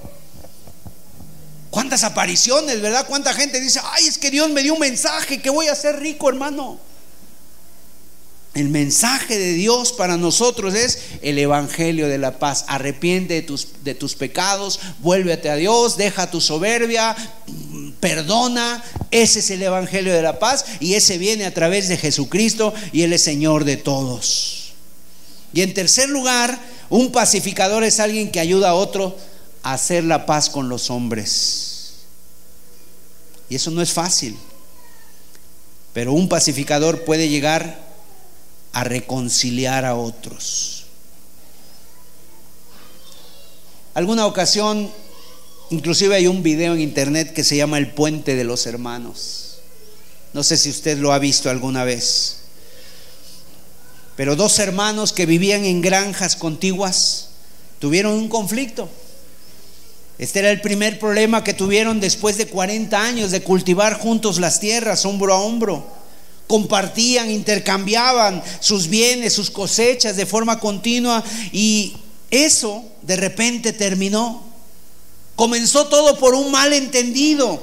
¿Cuántas apariciones, verdad? ¿Cuánta gente dice, ay, es que Dios me dio un mensaje, que voy a ser rico, hermano? El mensaje de Dios para nosotros es el Evangelio de la paz. Arrepiente de tus, de tus pecados, vuélvete a Dios, deja tu soberbia, perdona. Ese es el Evangelio de la paz y ese viene a través de Jesucristo y Él es Señor de todos. Y en tercer lugar, un pacificador es alguien que ayuda a otro hacer la paz con los hombres. Y eso no es fácil. Pero un pacificador puede llegar a reconciliar a otros. Alguna ocasión, inclusive hay un video en internet que se llama El puente de los hermanos. No sé si usted lo ha visto alguna vez. Pero dos hermanos que vivían en granjas contiguas tuvieron un conflicto. Este era el primer problema que tuvieron después de 40 años de cultivar juntos las tierras, hombro a hombro. Compartían, intercambiaban sus bienes, sus cosechas de forma continua y eso de repente terminó. Comenzó todo por un malentendido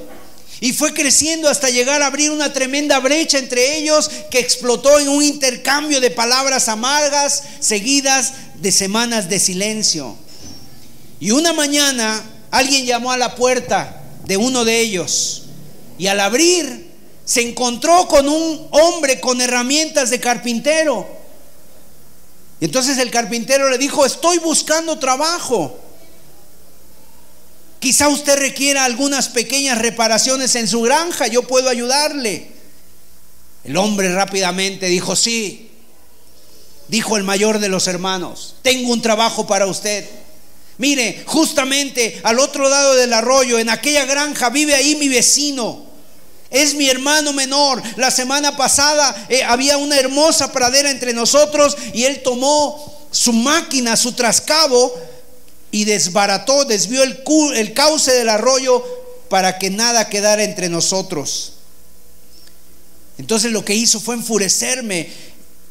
y fue creciendo hasta llegar a abrir una tremenda brecha entre ellos que explotó en un intercambio de palabras amargas seguidas de semanas de silencio. Y una mañana Alguien llamó a la puerta de uno de ellos y al abrir se encontró con un hombre con herramientas de carpintero. Y entonces el carpintero le dijo, estoy buscando trabajo. Quizá usted requiera algunas pequeñas reparaciones en su granja, yo puedo ayudarle. El hombre rápidamente dijo, sí, dijo el mayor de los hermanos, tengo un trabajo para usted. Mire, justamente al otro lado del arroyo, en aquella granja, vive ahí mi vecino. Es mi hermano menor. La semana pasada eh, había una hermosa pradera entre nosotros y él tomó su máquina, su trascabo y desbarató, desvió el, el cauce del arroyo para que nada quedara entre nosotros. Entonces lo que hizo fue enfurecerme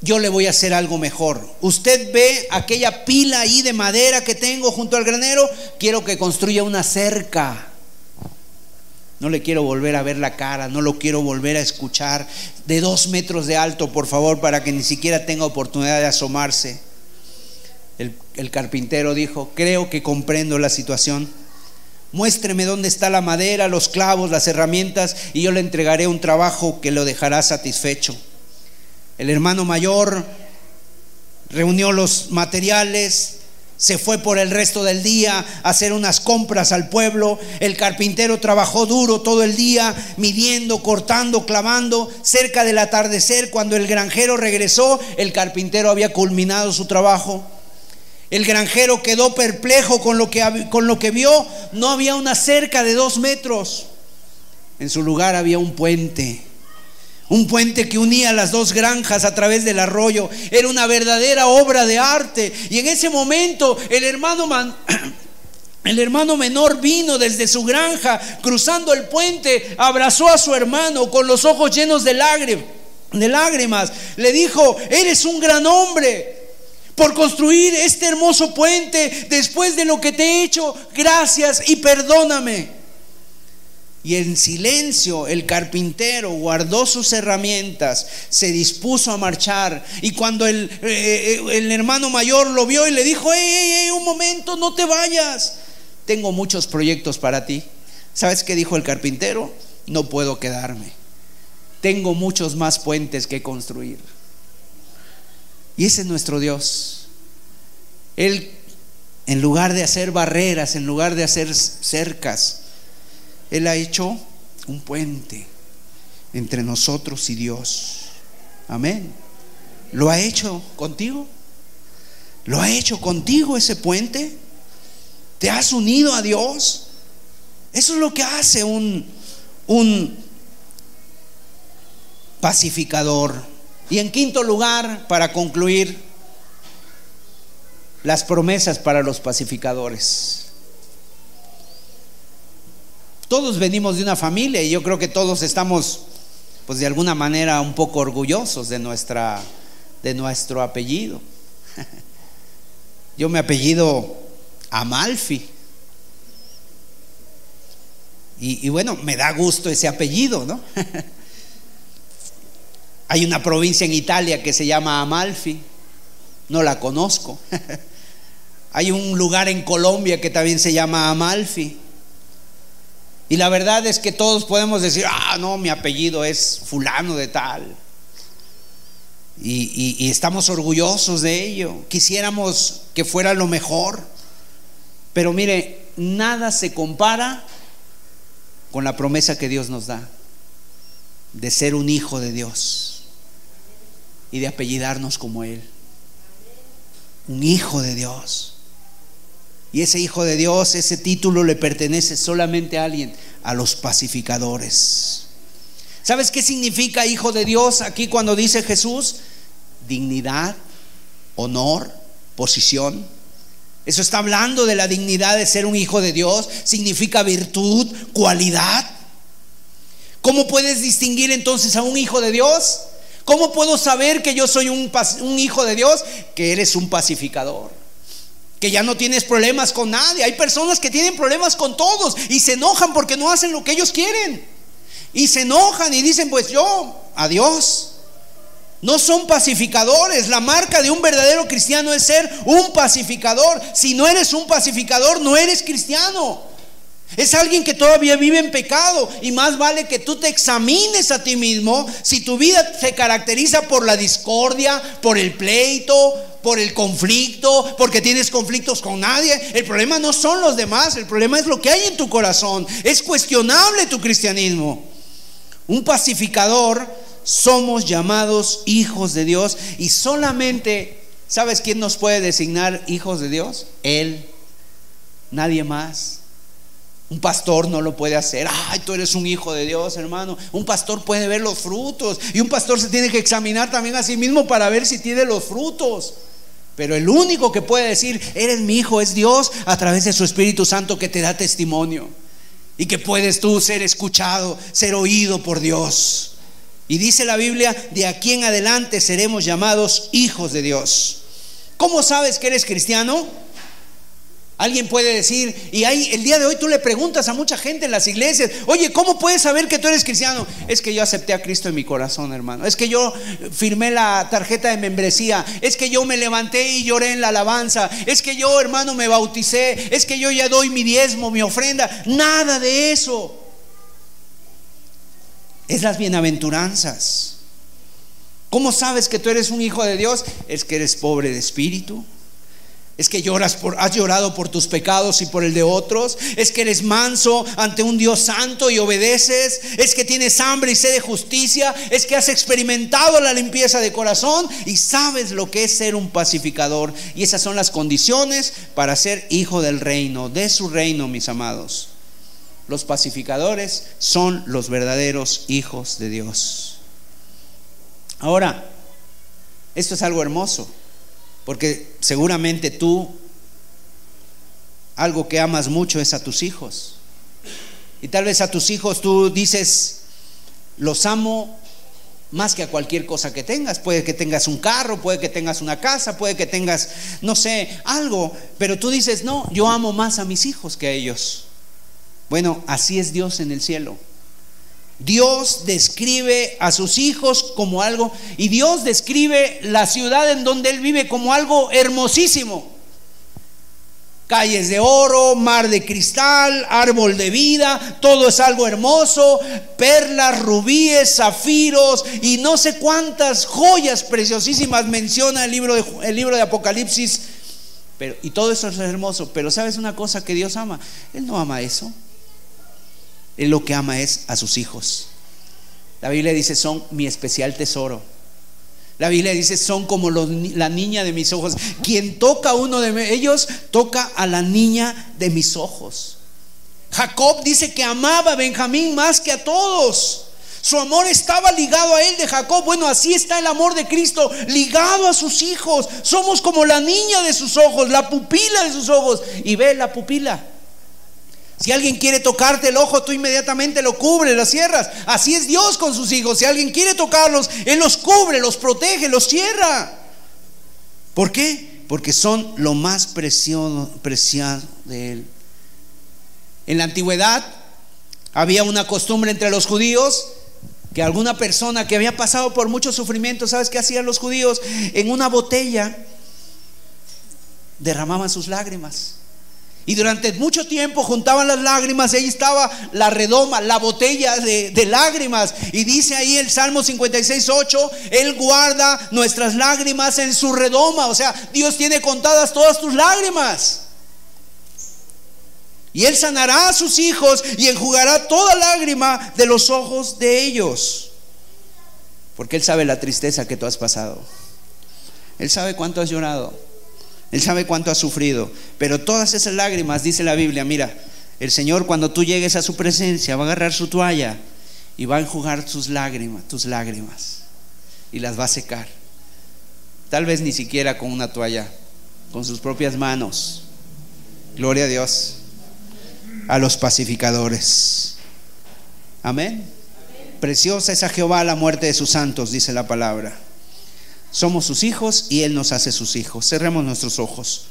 yo le voy a hacer algo mejor. Usted ve aquella pila ahí de madera que tengo junto al granero, quiero que construya una cerca. No le quiero volver a ver la cara, no lo quiero volver a escuchar de dos metros de alto, por favor, para que ni siquiera tenga oportunidad de asomarse. El, el carpintero dijo, creo que comprendo la situación. Muéstreme dónde está la madera, los clavos, las herramientas, y yo le entregaré un trabajo que lo dejará satisfecho. El hermano mayor reunió los materiales, se fue por el resto del día a hacer unas compras al pueblo. El carpintero trabajó duro todo el día, midiendo, cortando, clavando. Cerca del atardecer, cuando el granjero regresó, el carpintero había culminado su trabajo. El granjero quedó perplejo con lo que, con lo que vio. No había una cerca de dos metros. En su lugar había un puente un puente que unía las dos granjas a través del arroyo. Era una verdadera obra de arte. Y en ese momento el hermano, [CLEARS THROAT] el hermano menor vino desde su granja, cruzando el puente, abrazó a su hermano con los ojos llenos de lágrimas. De lágrimas. Le dijo, eres un gran hombre por construir este hermoso puente después de lo que te he hecho. Gracias y perdóname. Y en silencio el carpintero guardó sus herramientas, se dispuso a marchar. Y cuando el, eh, eh, el hermano mayor lo vio y le dijo, hey, un momento, no te vayas. Tengo muchos proyectos para ti. ¿Sabes qué dijo el carpintero? No puedo quedarme. Tengo muchos más puentes que construir. Y ese es nuestro Dios. Él, en lugar de hacer barreras, en lugar de hacer cercas, él ha hecho un puente entre nosotros y Dios. Amén. ¿Lo ha hecho contigo? ¿Lo ha hecho contigo ese puente? ¿Te has unido a Dios? Eso es lo que hace un, un pacificador. Y en quinto lugar, para concluir, las promesas para los pacificadores. Todos venimos de una familia y yo creo que todos estamos, pues de alguna manera, un poco orgullosos de, nuestra, de nuestro apellido. [LAUGHS] Yo me apellido Amalfi. Y, y, bueno, me da gusto ese apellido, ¿no? [LAUGHS] Hay una provincia en Italia que se llama Amalfi, no la conozco. [LAUGHS] Hay un lugar en Colombia que también se llama Amalfi. Y la verdad es que todos podemos decir, ah, no, mi apellido es fulano de tal. Y, estamos orgullosos de ello. Quisiéramos que fuera lo mejor. Pero mire, nada se compara con la promesa que Dios nos da de ser un hijo de Dios y de apellidarnos como Él. Un hijo de Dios. Y ese hijo de Dios, ese título le pertenece solamente a alguien, a los pacificadores. ¿Sabes qué significa hijo de Dios aquí cuando dice Jesús? Dignidad, honor, posición. Eso está hablando de la dignidad de ser un hijo de Dios. Significa virtud, cualidad. ¿Cómo puedes distinguir entonces a un hijo de Dios? ¿Cómo puedo saber que yo soy un, un hijo de Dios? Que eres un pacificador que ya no tienes problemas con nadie. Hay personas que tienen problemas con todos y se enojan porque no hacen lo que ellos quieren. Y se enojan y dicen, pues yo, adiós. No son pacificadores. La marca de un verdadero cristiano es ser un pacificador. Si no eres un pacificador, no eres cristiano. Es alguien que todavía vive en pecado y más vale que tú te examines a ti mismo si tu vida se caracteriza por la discordia, por el pleito, por el conflicto, porque tienes conflictos con nadie. El problema no son los demás, el problema es lo que hay en tu corazón. Es cuestionable tu cristianismo. Un pacificador somos llamados hijos de Dios y solamente, ¿sabes quién nos puede designar hijos de Dios? Él, nadie más. Un pastor no lo puede hacer. Ay, tú eres un hijo de Dios, hermano. Un pastor puede ver los frutos. Y un pastor se tiene que examinar también a sí mismo para ver si tiene los frutos. Pero el único que puede decir, eres mi hijo, es Dios a través de su Espíritu Santo que te da testimonio. Y que puedes tú ser escuchado, ser oído por Dios. Y dice la Biblia, de aquí en adelante seremos llamados hijos de Dios. ¿Cómo sabes que eres cristiano? Alguien puede decir, y ahí el día de hoy tú le preguntas a mucha gente en las iglesias, oye, ¿cómo puedes saber que tú eres cristiano? Es que yo acepté a Cristo en mi corazón, hermano. Es que yo firmé la tarjeta de membresía. Es que yo me levanté y lloré en la alabanza. Es que yo, hermano, me bauticé. Es que yo ya doy mi diezmo, mi ofrenda. Nada de eso. Es las bienaventuranzas. ¿Cómo sabes que tú eres un hijo de Dios? Es que eres pobre de espíritu es que lloras por, has llorado por tus pecados y por el de otros. Es que eres manso ante un Dios santo y obedeces. Es que tienes hambre y sed de justicia. Es que has experimentado la limpieza de corazón y sabes lo que es ser un pacificador. Y esas son las condiciones para ser hijo del reino, de su reino, mis amados. Los pacificadores son los verdaderos hijos de Dios. Ahora, esto es algo hermoso. Porque seguramente tú algo que amas mucho es a tus hijos. Y tal vez a tus hijos tú dices, los amo más que a cualquier cosa que tengas. Puede que tengas un carro, puede que tengas una casa, puede que tengas, no sé, algo. Pero tú dices, no, yo amo más a mis hijos que a ellos. Bueno, así es Dios en el cielo. Dios describe a sus hijos como algo, y Dios describe la ciudad en donde Él vive como algo hermosísimo. Calles de oro, mar de cristal, árbol de vida, todo es algo hermoso, perlas, rubíes, zafiros y no sé cuántas joyas preciosísimas menciona el libro de, el libro de Apocalipsis. Pero, y todo eso es hermoso, pero ¿sabes una cosa que Dios ama? Él no ama eso. Él lo que ama es a sus hijos. La Biblia dice, son mi especial tesoro. La Biblia dice, son como la niña de mis ojos. Quien toca a uno de ellos, toca a la niña de mis ojos. Jacob dice que amaba a Benjamín más que a todos. Su amor estaba ligado a él de Jacob. Bueno, así está el amor de Cristo, ligado a sus hijos. Somos como la niña de sus ojos, la pupila de sus ojos. Y ve la pupila. Si alguien quiere tocarte el ojo, tú inmediatamente lo cubres, lo cierras. Así es Dios con sus hijos. Si alguien quiere tocarlos, Él los cubre, los protege, los cierra. ¿Por qué? Porque son lo más preciado, de Él. En la antigüedad había una costumbre entre los judíos que alguna persona que había pasado por mucho sufrimiento, ¿sabes qué hacían los judíos? En una botella derramaban sus lágrimas. Y durante mucho tiempo juntaban las lágrimas, ahí estaba la redoma, la botella de, lágrimas. Y dice ahí el Salmo 56, 8, Él guarda nuestras lágrimas en su redoma. O sea, Dios tiene contadas todas tus lágrimas. Y Él sanará a sus hijos y enjugará toda lágrima de los ojos de ellos. Porque Él sabe la tristeza que tú has pasado. Él sabe cuánto has llorado. Él sabe cuánto ha sufrido. Pero todas esas lágrimas, dice la Biblia, mira, el Señor cuando tú llegues a su presencia va a agarrar su toalla y va a enjugar tus lágrimas, tus lágrimas. Y las va a secar. Tal vez ni siquiera con una toalla, con sus propias manos. Gloria a Dios. A los pacificadores. Amén. Preciosa es a Jehová la muerte de sus santos, dice la palabra. Somos sus hijos y Él nos hace sus hijos. Cerremos nuestros ojos.